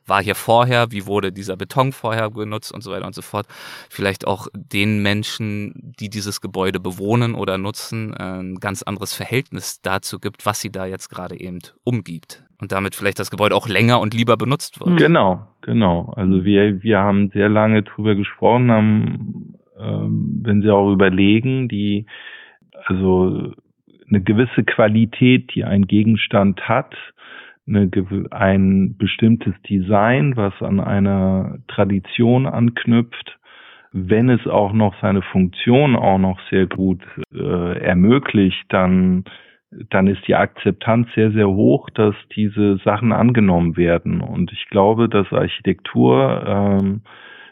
war hier vorher, wie wurde dieser Beton vorher genutzt und so weiter und so fort. Vielleicht auch den Menschen, die dieses Gebäude bewohnen oder nutzen, ein ganz anderes Verhältnis dazu gibt, was sie da jetzt gerade eben umgibt. Und damit vielleicht das Gebäude auch länger und lieber benutzt wird. Genau, genau. Also wir, wir haben sehr lange drüber gesprochen, haben, ähm, wenn Sie auch überlegen, die, also eine gewisse Qualität, die ein Gegenstand hat, eine, ein bestimmtes Design, was an einer Tradition anknüpft, wenn es auch noch seine Funktion auch noch sehr gut äh, ermöglicht, dann dann ist die Akzeptanz sehr, sehr hoch, dass diese Sachen angenommen werden. Und ich glaube, dass Architektur, ähm,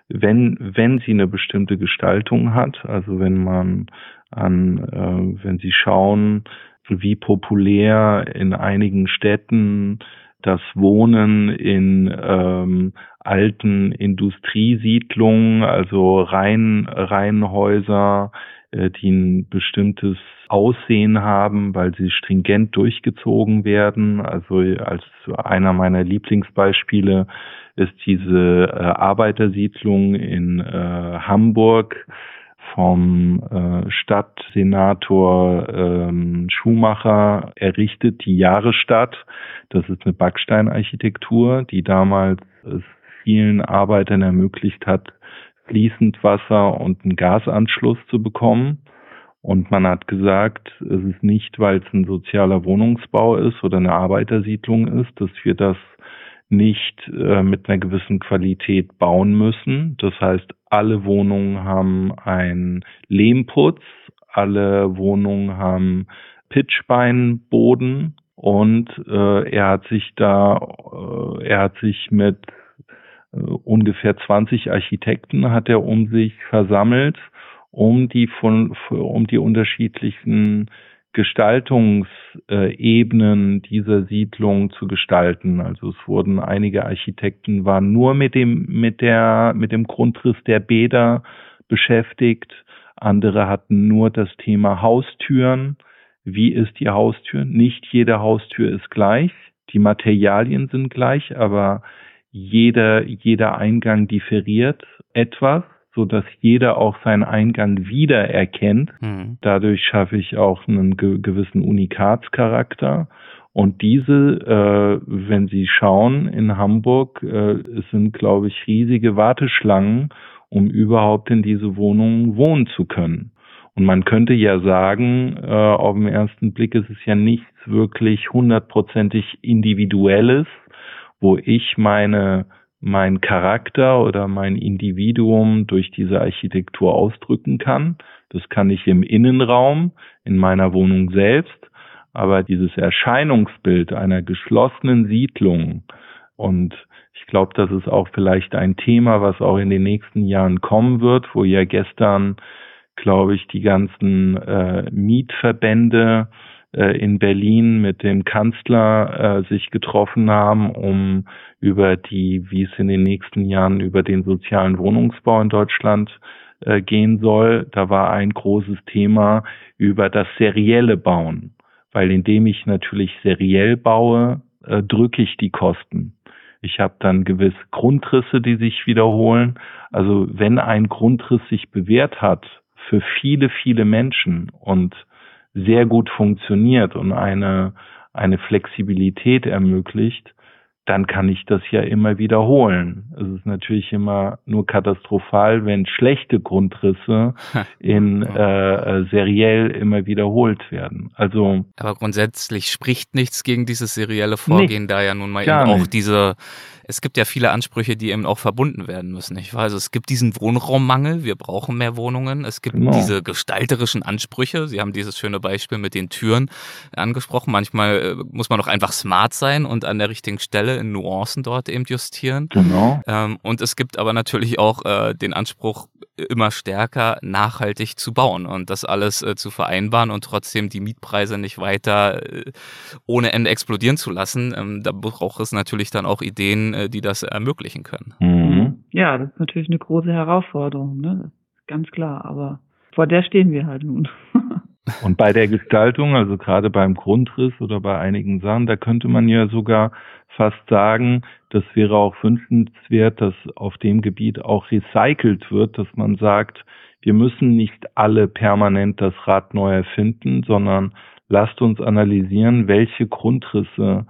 wenn, wenn sie eine bestimmte Gestaltung hat, also wenn man an, äh, wenn Sie schauen, wie populär in einigen Städten das Wohnen in ähm, alten Industriesiedlungen, also Reihen, Reihenhäuser, die ein bestimmtes Aussehen haben, weil sie stringent durchgezogen werden. Also als einer meiner Lieblingsbeispiele ist diese äh, Arbeitersiedlung in äh, Hamburg vom äh, Stadtsenator ähm, Schumacher errichtet, die Jahrestadt. Das ist eine Backsteinarchitektur, die damals es vielen Arbeitern ermöglicht hat, fließend Wasser und einen Gasanschluss zu bekommen. Und man hat gesagt, es ist nicht, weil es ein sozialer Wohnungsbau ist oder eine Arbeitersiedlung ist, dass wir das nicht äh, mit einer gewissen Qualität bauen müssen. Das heißt, alle Wohnungen haben einen Lehmputz, alle Wohnungen haben Pitchbeinboden und äh, er hat sich da, äh, er hat sich mit ungefähr 20 Architekten hat er um sich versammelt, um die von, um die unterschiedlichen Gestaltungsebenen dieser Siedlung zu gestalten. Also es wurden einige Architekten waren nur mit dem mit der mit dem Grundriss der Bäder beschäftigt. Andere hatten nur das Thema Haustüren. Wie ist die Haustür? Nicht jede Haustür ist gleich. Die Materialien sind gleich, aber jeder jeder Eingang differiert etwas so dass jeder auch seinen Eingang wiedererkennt. Mhm. Dadurch schaffe ich auch einen ge gewissen Unikatscharakter. Und diese, äh, wenn Sie schauen, in Hamburg, äh, es sind, glaube ich, riesige Warteschlangen, um überhaupt in diese Wohnungen wohnen zu können. Und man könnte ja sagen, äh, auf den ersten Blick ist es ja nichts wirklich hundertprozentig Individuelles, wo ich meine mein Charakter oder mein Individuum durch diese Architektur ausdrücken kann. Das kann ich im Innenraum, in meiner Wohnung selbst, aber dieses Erscheinungsbild einer geschlossenen Siedlung und ich glaube, das ist auch vielleicht ein Thema, was auch in den nächsten Jahren kommen wird, wo ja gestern, glaube ich, die ganzen äh, Mietverbände in Berlin mit dem Kanzler äh, sich getroffen haben, um über die, wie es in den nächsten Jahren über den sozialen Wohnungsbau in Deutschland äh, gehen soll. Da war ein großes Thema über das serielle Bauen, weil indem ich natürlich seriell baue, äh, drücke ich die Kosten. Ich habe dann gewisse Grundrisse, die sich wiederholen. Also wenn ein Grundriss sich bewährt hat für viele, viele Menschen und sehr gut funktioniert und eine, eine Flexibilität ermöglicht, dann kann ich das ja immer wiederholen. Es ist natürlich immer nur katastrophal, wenn schlechte Grundrisse in äh, seriell immer wiederholt werden. Also aber grundsätzlich spricht nichts gegen dieses serielle Vorgehen, nee, da ja nun mal eben auch diese Es gibt ja viele Ansprüche, die eben auch verbunden werden müssen. Ich weiß, also es gibt diesen Wohnraummangel, wir brauchen mehr Wohnungen. Es gibt genau. diese gestalterischen Ansprüche. Sie haben dieses schöne Beispiel mit den Türen angesprochen. Manchmal äh, muss man auch einfach smart sein und an der richtigen Stelle in Nuancen dort eben justieren. Genau. Ähm, und es gibt aber natürlich auch äh, den Anspruch, immer stärker nachhaltig zu bauen und das alles äh, zu vereinbaren und trotzdem die Mietpreise nicht weiter äh, ohne Ende explodieren zu lassen. Ähm, da braucht es natürlich dann auch Ideen, äh, die das ermöglichen können. Mhm. Ja, das ist natürlich eine große Herausforderung, ne? ganz klar, aber vor der stehen wir halt nun. Und bei der Gestaltung, also gerade beim Grundriss oder bei einigen Sachen, da könnte man ja sogar fast sagen, das wäre auch wünschenswert, dass auf dem Gebiet auch recycelt wird, dass man sagt, wir müssen nicht alle permanent das Rad neu erfinden, sondern lasst uns analysieren, welche Grundrisse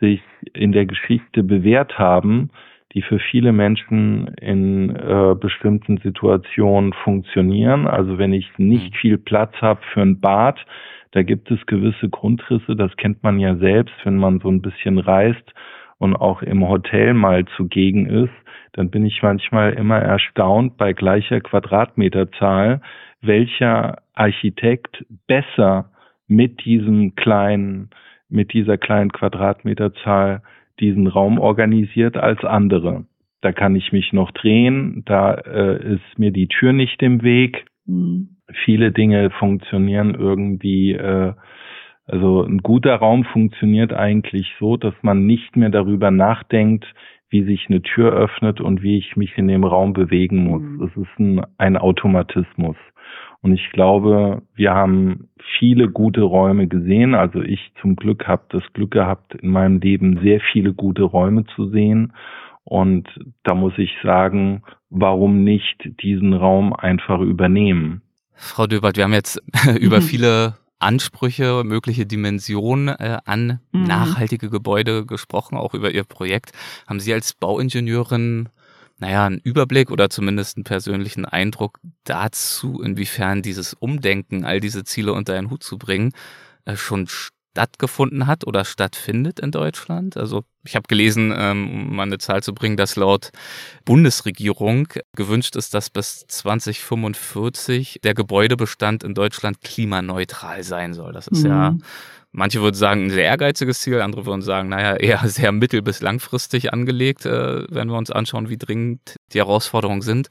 sich in der Geschichte bewährt haben, die für viele Menschen in äh, bestimmten Situationen funktionieren. Also wenn ich nicht mhm. viel Platz habe für ein Bad, da gibt es gewisse Grundrisse, das kennt man ja selbst, wenn man so ein bisschen reist und auch im Hotel mal zugegen ist, dann bin ich manchmal immer erstaunt bei gleicher Quadratmeterzahl, welcher Architekt besser mit diesem kleinen, mit dieser kleinen Quadratmeterzahl diesen Raum organisiert als andere. Da kann ich mich noch drehen, da äh, ist mir die Tür nicht im Weg. Mhm. Viele Dinge funktionieren irgendwie, äh, also ein guter Raum funktioniert eigentlich so, dass man nicht mehr darüber nachdenkt, wie sich eine Tür öffnet und wie ich mich in dem Raum bewegen muss. Mhm. Es ist ein, ein Automatismus. Und ich glaube, wir haben viele gute Räume gesehen. Also ich zum Glück habe das Glück gehabt, in meinem Leben sehr viele gute Räume zu sehen. Und da muss ich sagen, warum nicht diesen Raum einfach übernehmen? Frau Döbert, wir haben jetzt über viele Ansprüche, mögliche Dimensionen äh, an mhm. nachhaltige Gebäude gesprochen, auch über Ihr Projekt. Haben Sie als Bauingenieurin naja, einen Überblick oder zumindest einen persönlichen Eindruck dazu, inwiefern dieses Umdenken, all diese Ziele unter einen Hut zu bringen, äh, schon stattgefunden hat oder stattfindet in Deutschland. Also ich habe gelesen, ähm, um mal eine Zahl zu bringen, dass laut Bundesregierung gewünscht ist, dass bis 2045 der Gebäudebestand in Deutschland klimaneutral sein soll. Das ist mhm. ja Manche würden sagen, ein sehr ehrgeiziges Ziel, andere würden sagen, naja, eher sehr mittel- bis langfristig angelegt, äh, wenn wir uns anschauen, wie dringend die Herausforderungen sind.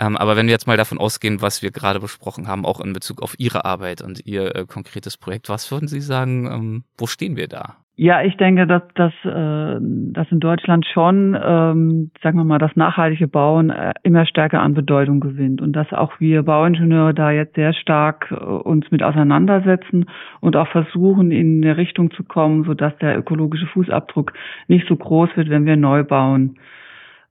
Ähm, aber wenn wir jetzt mal davon ausgehen, was wir gerade besprochen haben, auch in Bezug auf Ihre Arbeit und Ihr äh, konkretes Projekt, was würden Sie sagen, ähm, wo stehen wir da? Ja, ich denke, dass, dass, äh, dass in Deutschland schon, ähm, sagen wir mal, das nachhaltige Bauen äh, immer stärker an Bedeutung gewinnt und dass auch wir Bauingenieure da jetzt sehr stark äh, uns mit auseinandersetzen und auch versuchen, in eine Richtung zu kommen, sodass der ökologische Fußabdruck nicht so groß wird, wenn wir neu bauen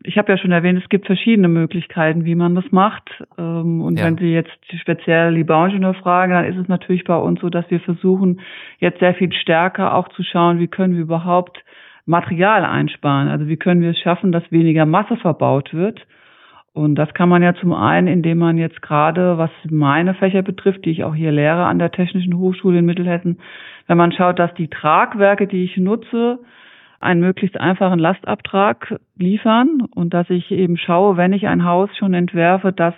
ich habe ja schon erwähnt, es gibt verschiedene Möglichkeiten, wie man das macht. Ähm, und ja. wenn Sie jetzt speziell die Bauingenieur fragen, dann ist es natürlich bei uns so, dass wir versuchen, jetzt sehr viel stärker auch zu schauen, wie können wir überhaupt Material einsparen. Also wie können wir es schaffen, dass weniger Masse verbaut wird. Und das kann man ja zum einen, indem man jetzt gerade, was meine Fächer betrifft, die ich auch hier lehre an der Technischen Hochschule in Mittelhessen, wenn man schaut, dass die Tragwerke, die ich nutze, einen möglichst einfachen Lastabtrag liefern und dass ich eben schaue, wenn ich ein Haus schon entwerfe, dass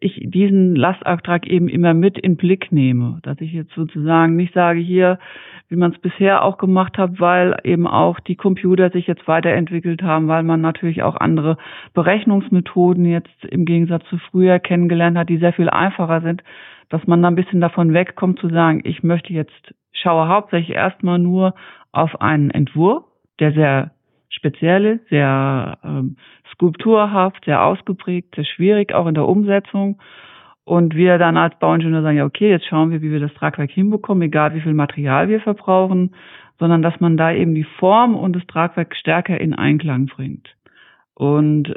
ich diesen Lastabtrag eben immer mit in Blick nehme, dass ich jetzt sozusagen nicht sage hier, wie man es bisher auch gemacht hat, weil eben auch die Computer sich jetzt weiterentwickelt haben, weil man natürlich auch andere Berechnungsmethoden jetzt im Gegensatz zu früher kennengelernt hat, die sehr viel einfacher sind, dass man da ein bisschen davon wegkommt zu sagen, ich möchte jetzt schaue hauptsächlich erstmal nur auf einen Entwurf, der sehr speziell ist, sehr ähm, skulpturhaft, sehr ausgeprägt, sehr schwierig, auch in der Umsetzung. Und wir dann als Bauingenieur sagen, ja, okay, jetzt schauen wir, wie wir das Tragwerk hinbekommen, egal wie viel Material wir verbrauchen, sondern dass man da eben die Form und das Tragwerk stärker in Einklang bringt. Und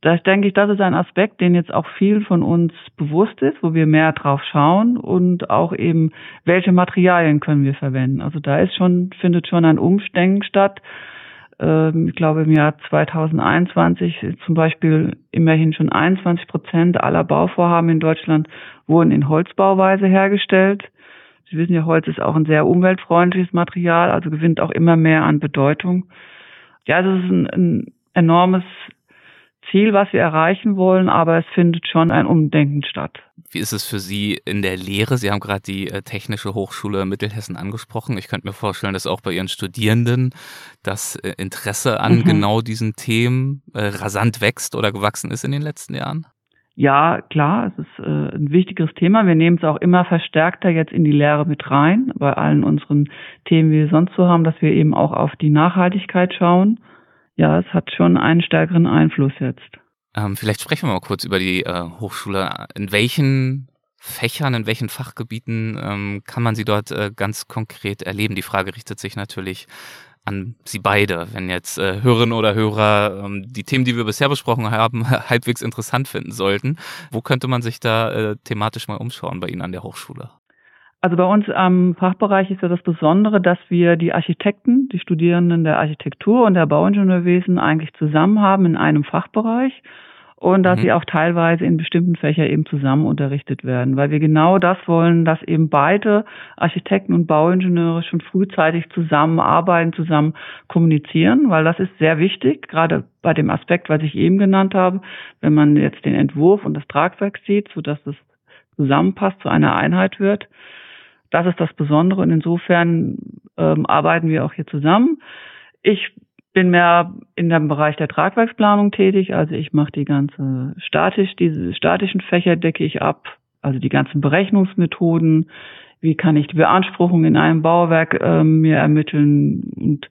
das denke ich, das ist ein Aspekt, den jetzt auch vielen von uns bewusst ist, wo wir mehr drauf schauen und auch eben, welche Materialien können wir verwenden. Also da ist schon, findet schon ein Umdenken statt. Ähm, ich glaube, im Jahr 2021 zum Beispiel immerhin schon 21 Prozent aller Bauvorhaben in Deutschland wurden in Holzbauweise hergestellt. Sie wissen ja, Holz ist auch ein sehr umweltfreundliches Material, also gewinnt auch immer mehr an Bedeutung. Ja, das ist ein, ein enormes Ziel, was wir erreichen wollen, aber es findet schon ein Umdenken statt. Wie ist es für Sie in der Lehre? Sie haben gerade die äh, Technische Hochschule Mittelhessen angesprochen. Ich könnte mir vorstellen, dass auch bei Ihren Studierenden das äh, Interesse an mhm. genau diesen Themen äh, rasant wächst oder gewachsen ist in den letzten Jahren. Ja, klar, es ist äh, ein wichtiges Thema. Wir nehmen es auch immer verstärkter jetzt in die Lehre mit rein, bei allen unseren Themen, wie wir sonst so haben, dass wir eben auch auf die Nachhaltigkeit schauen ja, es hat schon einen stärkeren Einfluss jetzt. Ähm, vielleicht sprechen wir mal kurz über die äh, Hochschule. In welchen Fächern, in welchen Fachgebieten ähm, kann man sie dort äh, ganz konkret erleben? Die Frage richtet sich natürlich an Sie beide, wenn jetzt äh, Hörerinnen oder Hörer ähm, die Themen, die wir bisher besprochen haben, halbwegs interessant finden sollten. Wo könnte man sich da äh, thematisch mal umschauen bei Ihnen an der Hochschule? Also bei uns am Fachbereich ist ja das Besondere, dass wir die Architekten, die Studierenden der Architektur und der Bauingenieurwesen eigentlich zusammen haben in einem Fachbereich und dass mhm. sie auch teilweise in bestimmten Fächern eben zusammen unterrichtet werden, weil wir genau das wollen, dass eben beide Architekten und Bauingenieure schon frühzeitig zusammenarbeiten, zusammen kommunizieren, weil das ist sehr wichtig, gerade bei dem Aspekt, was ich eben genannt habe, wenn man jetzt den Entwurf und das Tragwerk sieht, so dass es zusammenpasst, zu einer Einheit wird. Das ist das Besondere und insofern ähm, arbeiten wir auch hier zusammen. Ich bin mehr in dem Bereich der Tragwerksplanung tätig, also ich mache die ganze statisch, diese statischen Fächer decke ich ab, also die ganzen Berechnungsmethoden, wie kann ich die Beanspruchung in einem Bauwerk äh, mir ermitteln und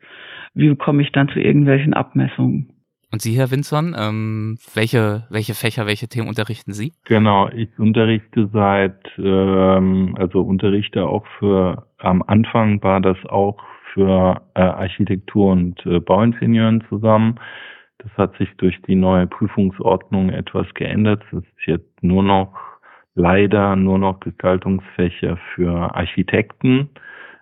wie komme ich dann zu irgendwelchen Abmessungen. Und Sie, Herr Winzon, ähm, welche, welche Fächer, welche Themen unterrichten Sie? Genau, ich unterrichte seit, ähm, also unterrichte auch für, am Anfang war das auch für äh, Architektur und äh, Bauingenieuren zusammen. Das hat sich durch die neue Prüfungsordnung etwas geändert. Es ist jetzt nur noch leider nur noch Gestaltungsfächer für Architekten.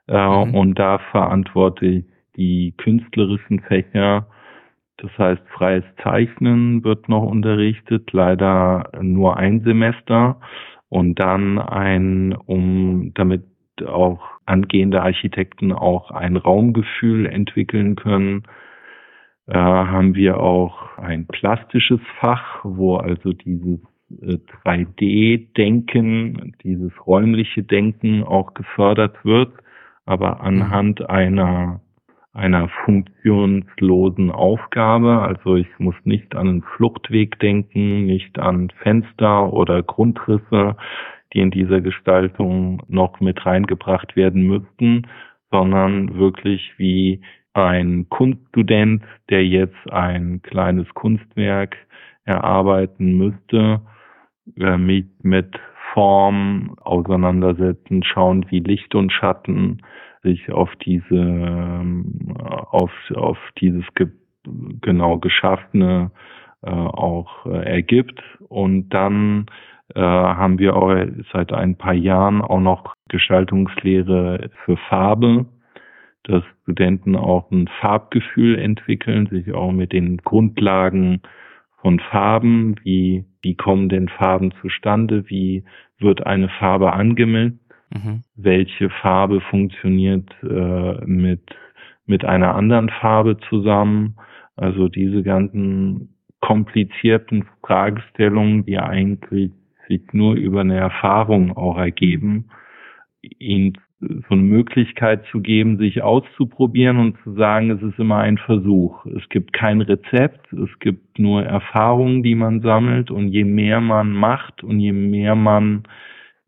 Äh, mhm. Und da verantworte ich die künstlerischen Fächer das heißt, freies Zeichnen wird noch unterrichtet, leider nur ein Semester und dann ein, um damit auch angehende Architekten auch ein Raumgefühl entwickeln können, äh, haben wir auch ein plastisches Fach, wo also dieses 3D-Denken, äh, dieses räumliche Denken auch gefördert wird, aber anhand einer einer funktionslosen Aufgabe. Also ich muss nicht an einen Fluchtweg denken, nicht an Fenster oder Grundrisse, die in dieser Gestaltung noch mit reingebracht werden müssten, sondern wirklich wie ein Kunststudent, der jetzt ein kleines Kunstwerk erarbeiten müsste, äh, mit, mit Form auseinandersetzen, schauen, wie Licht und Schatten sich auf diese ähm, auf auf dieses ge genau geschaffene äh, auch äh, ergibt. Und dann äh, haben wir auch seit ein paar Jahren auch noch Gestaltungslehre für Farbe, dass Studenten auch ein Farbgefühl entwickeln, sich auch mit den Grundlagen von Farben, wie, wie kommen denn Farben zustande, wie wird eine Farbe angemeldet, Mhm. Welche Farbe funktioniert äh, mit, mit einer anderen Farbe zusammen? Also diese ganzen komplizierten Fragestellungen, die eigentlich sich nur über eine Erfahrung auch ergeben, ihnen so eine Möglichkeit zu geben, sich auszuprobieren und zu sagen, es ist immer ein Versuch. Es gibt kein Rezept, es gibt nur Erfahrungen, die man sammelt und je mehr man macht und je mehr man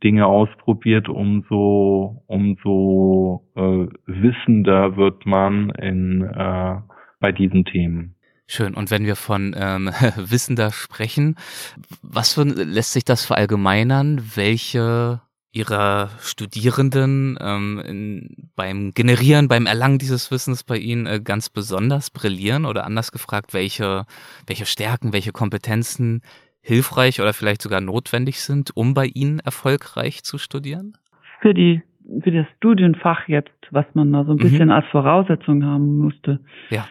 Dinge ausprobiert, umso, umso äh, wissender wird man in, äh, bei diesen Themen. Schön. Und wenn wir von ähm, Wissender sprechen, was für, lässt sich das verallgemeinern? Welche Ihrer Studierenden ähm, in, beim Generieren, beim Erlangen dieses Wissens bei Ihnen äh, ganz besonders brillieren? Oder anders gefragt, welche, welche Stärken, welche Kompetenzen hilfreich oder vielleicht sogar notwendig sind, um bei Ihnen erfolgreich zu studieren? Für die für das Studienfach jetzt, was man da so ein mhm. bisschen als Voraussetzung haben musste. Ja.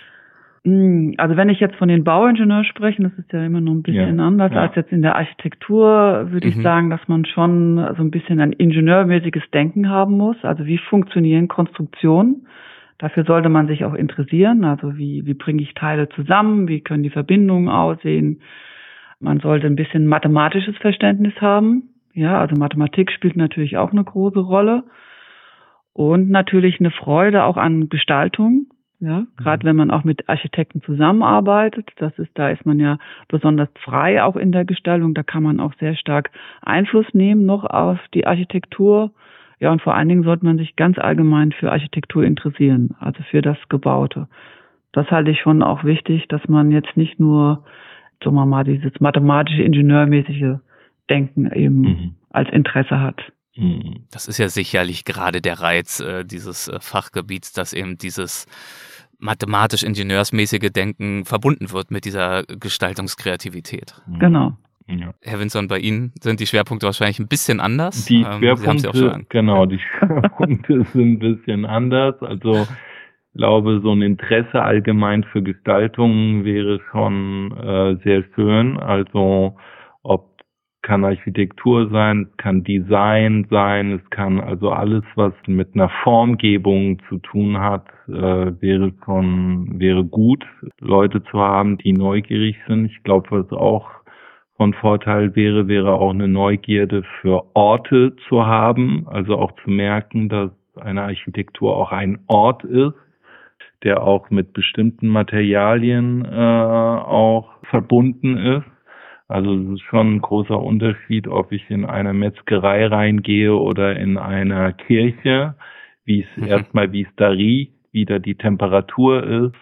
Hm, also wenn ich jetzt von den Bauingenieuren spreche, das ist ja immer noch ein bisschen ja, anders ja. als jetzt in der Architektur, würde mhm. ich sagen, dass man schon so ein bisschen ein ingenieurmäßiges Denken haben muss. Also wie funktionieren Konstruktionen? Dafür sollte man sich auch interessieren. Also wie, wie bringe ich Teile zusammen? Wie können die Verbindungen aussehen? Man sollte ein bisschen mathematisches Verständnis haben. Ja, also Mathematik spielt natürlich auch eine große Rolle. Und natürlich eine Freude auch an Gestaltung. Ja, gerade mhm. wenn man auch mit Architekten zusammenarbeitet, das ist, da ist man ja besonders frei auch in der Gestaltung. Da kann man auch sehr stark Einfluss nehmen noch auf die Architektur. Ja, und vor allen Dingen sollte man sich ganz allgemein für Architektur interessieren, also für das Gebaute. Das halte ich schon auch wichtig, dass man jetzt nicht nur, sagen wir mal, dieses mathematische, ingenieurmäßige Denken eben mhm. als Interesse hat. Mhm. Das ist ja sicherlich gerade der Reiz äh, dieses äh, Fachgebiets, dass eben dieses mathematisch-ingenieursmäßige Denken verbunden wird mit dieser Gestaltungskreativität. Mhm. Genau. Ja. Herr Winson, bei Ihnen sind die Schwerpunkte wahrscheinlich ein bisschen anders. Die ähm, Schwerpunkte, genau, die Schwerpunkte sind ein bisschen anders. Also glaube, so ein Interesse allgemein für Gestaltung wäre schon äh, sehr schön. Also ob kann Architektur sein, kann Design sein, es kann also alles, was mit einer Formgebung zu tun hat, äh, wäre schon, wäre gut, Leute zu haben, die neugierig sind. Ich glaube, was auch von Vorteil wäre, wäre auch eine Neugierde für Orte zu haben, also auch zu merken, dass eine Architektur auch ein Ort ist, der auch mit bestimmten Materialien äh, auch verbunden ist also es ist schon ein großer Unterschied, ob ich in eine Metzgerei reingehe oder in einer Kirche, wie es mhm. erstmal, wie es da riecht, wie da die Temperatur ist,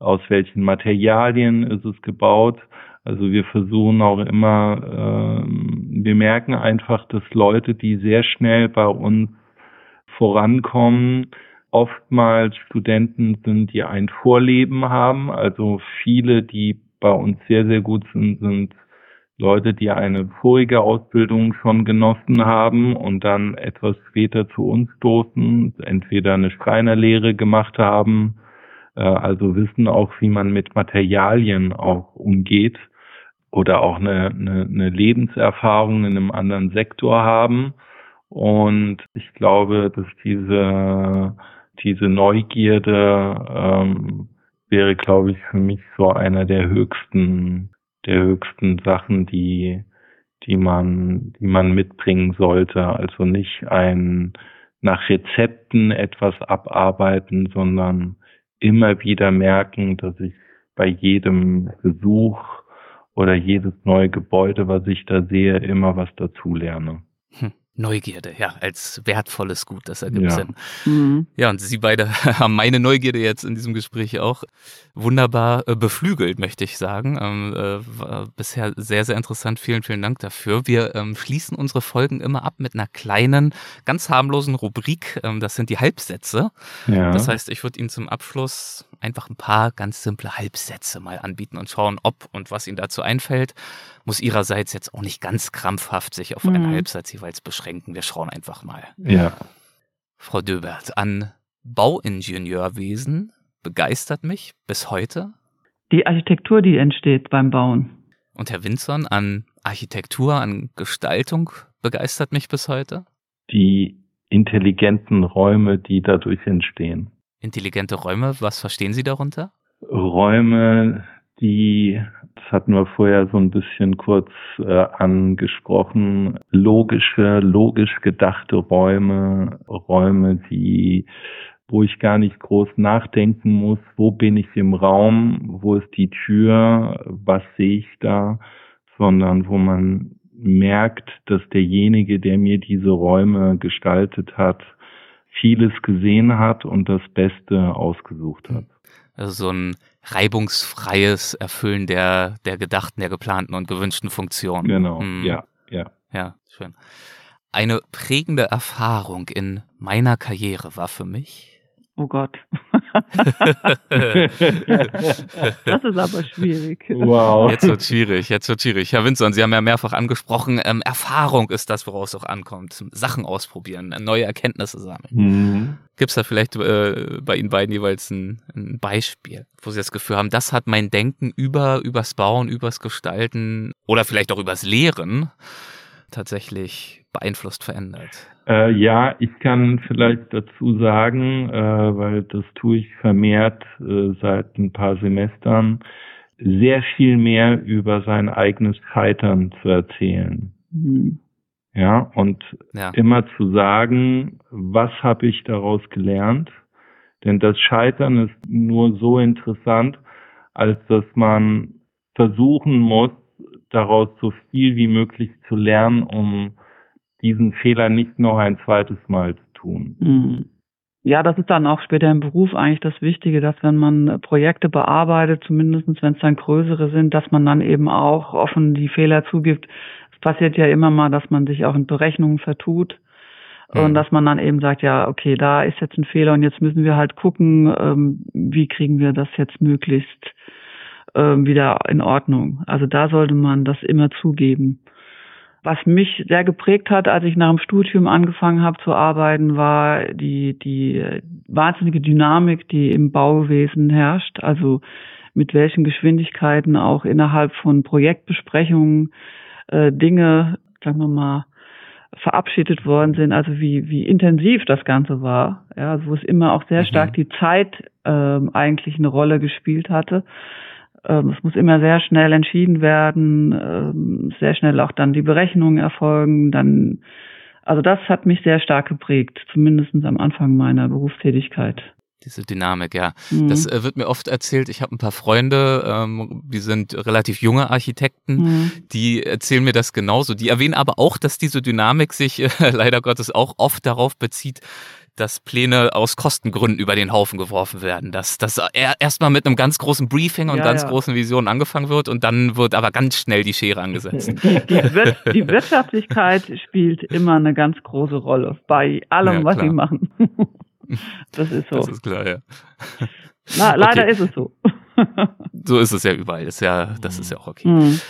aus welchen Materialien ist es gebaut. Also wir versuchen auch immer, äh, wir merken einfach, dass Leute, die sehr schnell bei uns vorankommen, oftmals Studenten sind, die ein Vorleben haben. Also viele, die bei uns sehr, sehr gut sind, sind Leute, die eine vorige Ausbildung schon genossen haben und dann etwas später zu uns stoßen, entweder eine Schreinerlehre gemacht haben, äh, also wissen auch, wie man mit Materialien auch umgeht oder auch eine, eine, eine Lebenserfahrung in einem anderen Sektor haben. Und ich glaube, dass diese, diese Neugierde ähm, wäre, glaube ich, für mich so einer der höchsten der höchsten Sachen, die, die man, die man mitbringen sollte. Also nicht ein nach Rezepten etwas abarbeiten, sondern immer wieder merken, dass ich bei jedem Besuch oder jedes neue Gebäude, was ich da sehe, immer was dazu lerne. Hm. Neugierde, ja, als wertvolles Gut, das ergibt ja. Sinn. Mhm. Ja, und Sie beide haben meine Neugierde jetzt in diesem Gespräch auch wunderbar äh, beflügelt, möchte ich sagen. Ähm, äh, war bisher sehr, sehr interessant. Vielen, vielen Dank dafür. Wir ähm, schließen unsere Folgen immer ab mit einer kleinen, ganz harmlosen Rubrik. Ähm, das sind die Halbsätze. Ja. Das heißt, ich würde Ihnen zum Abschluss einfach ein paar ganz simple Halbsätze mal anbieten und schauen, ob und was Ihnen dazu einfällt. Muss Ihrerseits jetzt auch nicht ganz krampfhaft sich auf mhm. einen Halbsatz jeweils beschränken. Wir schauen einfach mal. Ja. Frau Döbert, an Bauingenieurwesen begeistert mich bis heute? Die Architektur, die entsteht beim Bauen. Und Herr Winzon, an Architektur, an Gestaltung begeistert mich bis heute? Die intelligenten Räume, die dadurch entstehen. Intelligente Räume, was verstehen Sie darunter? Räume, die, hatten wir vorher so ein bisschen kurz äh, angesprochen, logische, logisch gedachte Räume, Räume, die wo ich gar nicht groß nachdenken muss, wo bin ich im Raum, wo ist die Tür, was sehe ich da, sondern wo man merkt, dass derjenige, der mir diese Räume gestaltet hat, vieles gesehen hat und das Beste ausgesucht hat. Also so ein reibungsfreies Erfüllen der, der gedachten, der geplanten und gewünschten Funktionen. Genau, hm. ja, ja. Ja, schön. Eine prägende Erfahrung in meiner Karriere war für mich, Oh Gott. das ist aber schwierig. Wow. Jetzt wird schwierig, jetzt wird schwierig. Herr Winzon, Sie haben ja mehrfach angesprochen, ähm, Erfahrung ist das, woraus es auch ankommt. Sachen ausprobieren, neue Erkenntnisse sammeln. Mhm. Gibt es da vielleicht äh, bei Ihnen beiden jeweils ein, ein, Beispiel, wo Sie das Gefühl haben, das hat mein Denken über übers Bauen, übers Gestalten oder vielleicht auch übers Lehren tatsächlich beeinflusst, verändert? Äh, ja, ich kann vielleicht dazu sagen, äh, weil das tue ich vermehrt äh, seit ein paar Semestern, sehr viel mehr über sein eigenes Scheitern zu erzählen. Mhm. Ja, und ja. immer zu sagen, was habe ich daraus gelernt? Denn das Scheitern ist nur so interessant, als dass man versuchen muss, daraus so viel wie möglich zu lernen, um diesen Fehler nicht noch ein zweites Mal zu tun. Mhm. Ja, das ist dann auch später im Beruf eigentlich das Wichtige, dass wenn man Projekte bearbeitet, zumindest wenn es dann größere sind, dass man dann eben auch offen die Fehler zugibt. Es passiert ja immer mal, dass man sich auch in Berechnungen vertut. Mhm. Und dass man dann eben sagt, ja, okay, da ist jetzt ein Fehler und jetzt müssen wir halt gucken, ähm, wie kriegen wir das jetzt möglichst ähm, wieder in Ordnung. Also da sollte man das immer zugeben. Was mich sehr geprägt hat, als ich nach dem Studium angefangen habe zu arbeiten, war die, die wahnsinnige Dynamik, die im Bauwesen herrscht. Also mit welchen Geschwindigkeiten auch innerhalb von Projektbesprechungen äh, Dinge, sagen wir mal, verabschiedet worden sind, also wie, wie intensiv das Ganze war, ja, wo es immer auch sehr mhm. stark die Zeit ähm, eigentlich eine Rolle gespielt hatte. Ähm, es muss immer sehr schnell entschieden werden, ähm, sehr schnell auch dann die Berechnungen erfolgen. Dann, also das hat mich sehr stark geprägt, zumindest am Anfang meiner Berufstätigkeit. Diese Dynamik, ja. Mhm. Das äh, wird mir oft erzählt. Ich habe ein paar Freunde, ähm, die sind relativ junge Architekten, mhm. die erzählen mir das genauso. Die erwähnen aber auch, dass diese Dynamik sich äh, leider Gottes auch oft darauf bezieht, dass Pläne aus Kostengründen über den Haufen geworfen werden. Dass das erstmal mit einem ganz großen Briefing und ja, ganz ja. großen Visionen angefangen wird und dann wird aber ganz schnell die Schere angesetzt. Die, Wir die Wirtschaftlichkeit spielt immer eine ganz große Rolle bei allem, ja, was sie machen. Das ist so. Das ist klar, ja. Na, leider okay. ist es so. So ist es ja überall. Ist ja, das ist ja auch okay. Mhm.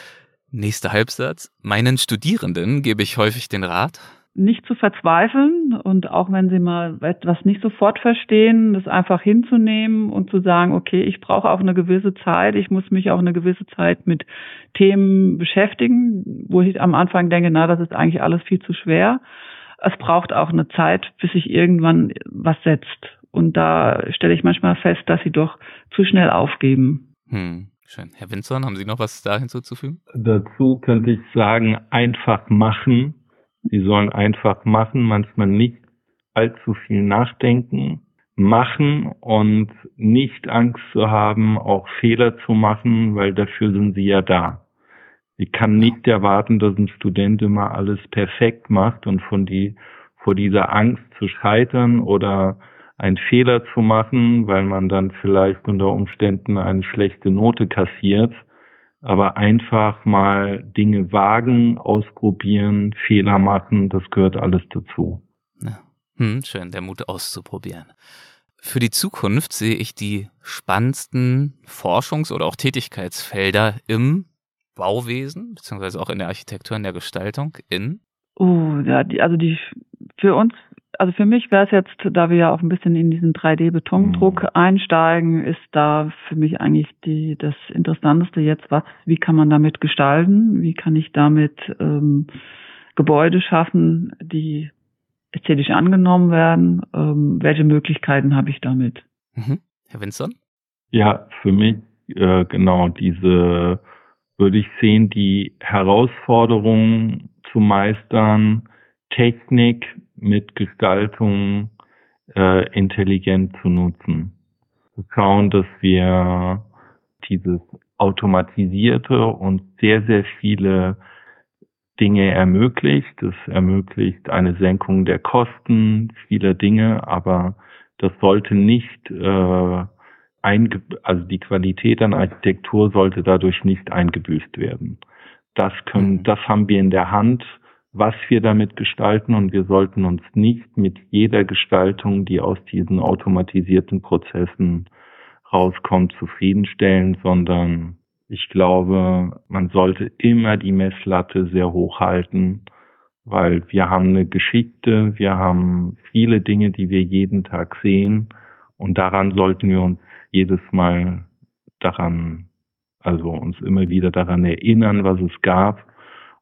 Nächster Halbsatz. Meinen Studierenden gebe ich häufig den Rat, nicht zu verzweifeln und auch wenn sie mal etwas nicht sofort verstehen, das einfach hinzunehmen und zu sagen, okay, ich brauche auch eine gewisse Zeit, ich muss mich auch eine gewisse Zeit mit Themen beschäftigen, wo ich am Anfang denke, na, das ist eigentlich alles viel zu schwer. Es braucht auch eine Zeit, bis sich irgendwann was setzt. Und da stelle ich manchmal fest, dass sie doch zu schnell aufgeben. Hm. Schön. Herr Winzorn, haben Sie noch was da hinzuzufügen? Dazu könnte ich sagen, einfach machen Sie sollen einfach machen, manchmal nicht allzu viel nachdenken, machen und nicht Angst zu haben, auch Fehler zu machen, weil dafür sind sie ja da. Ich kann nicht erwarten, dass ein Student immer alles perfekt macht und von die, vor dieser Angst zu scheitern oder einen Fehler zu machen, weil man dann vielleicht unter Umständen eine schlechte Note kassiert, aber einfach mal Dinge wagen, ausprobieren, Fehler machen, das gehört alles dazu. Ja. Hm, schön, der Mut auszuprobieren. Für die Zukunft sehe ich die spannendsten Forschungs- oder auch Tätigkeitsfelder im Bauwesen, beziehungsweise auch in der Architektur, in der Gestaltung, in? Oh, ja, die, also die für uns also für mich wäre es jetzt, da wir ja auch ein bisschen in diesen 3D-Betondruck mhm. einsteigen, ist da für mich eigentlich die das Interessanteste jetzt, was, wie kann man damit gestalten? Wie kann ich damit ähm, Gebäude schaffen, die ästhetisch angenommen werden? Ähm, welche Möglichkeiten habe ich damit? Mhm. Herr Winston? Ja, für mich äh, genau diese würde ich sehen, die Herausforderungen zu meistern, Technik mit Gestaltung äh, intelligent zu nutzen. Wir schauen, dass wir dieses automatisierte und sehr, sehr viele Dinge ermöglicht. Das ermöglicht eine Senkung der Kosten, viele Dinge, aber das sollte nicht äh, einge also die Qualität an Architektur sollte dadurch nicht eingebüßt werden. Das können, mhm. das haben wir in der Hand was wir damit gestalten und wir sollten uns nicht mit jeder Gestaltung, die aus diesen automatisierten Prozessen rauskommt, zufriedenstellen, sondern ich glaube, man sollte immer die Messlatte sehr hoch halten, weil wir haben eine Geschichte, wir haben viele Dinge, die wir jeden Tag sehen und daran sollten wir uns jedes Mal daran, also uns immer wieder daran erinnern, was es gab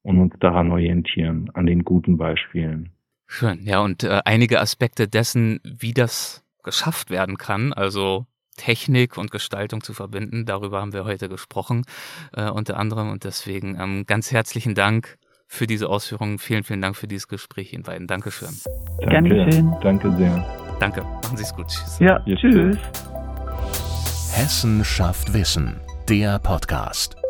und uns daran orientieren, an den guten Beispielen. Schön, ja, und äh, einige Aspekte dessen, wie das geschafft werden kann, also Technik und Gestaltung zu verbinden, darüber haben wir heute gesprochen, äh, unter anderem. Und deswegen ähm, ganz herzlichen Dank für diese Ausführungen. Vielen, vielen Dank für dieses Gespräch Ihnen beiden. Dankeschön. Danke, Dankeschön. Danke sehr. Danke. Machen Sie es gut. Tschüss. Ja, tschüss. Hessen schafft Wissen. Der Podcast.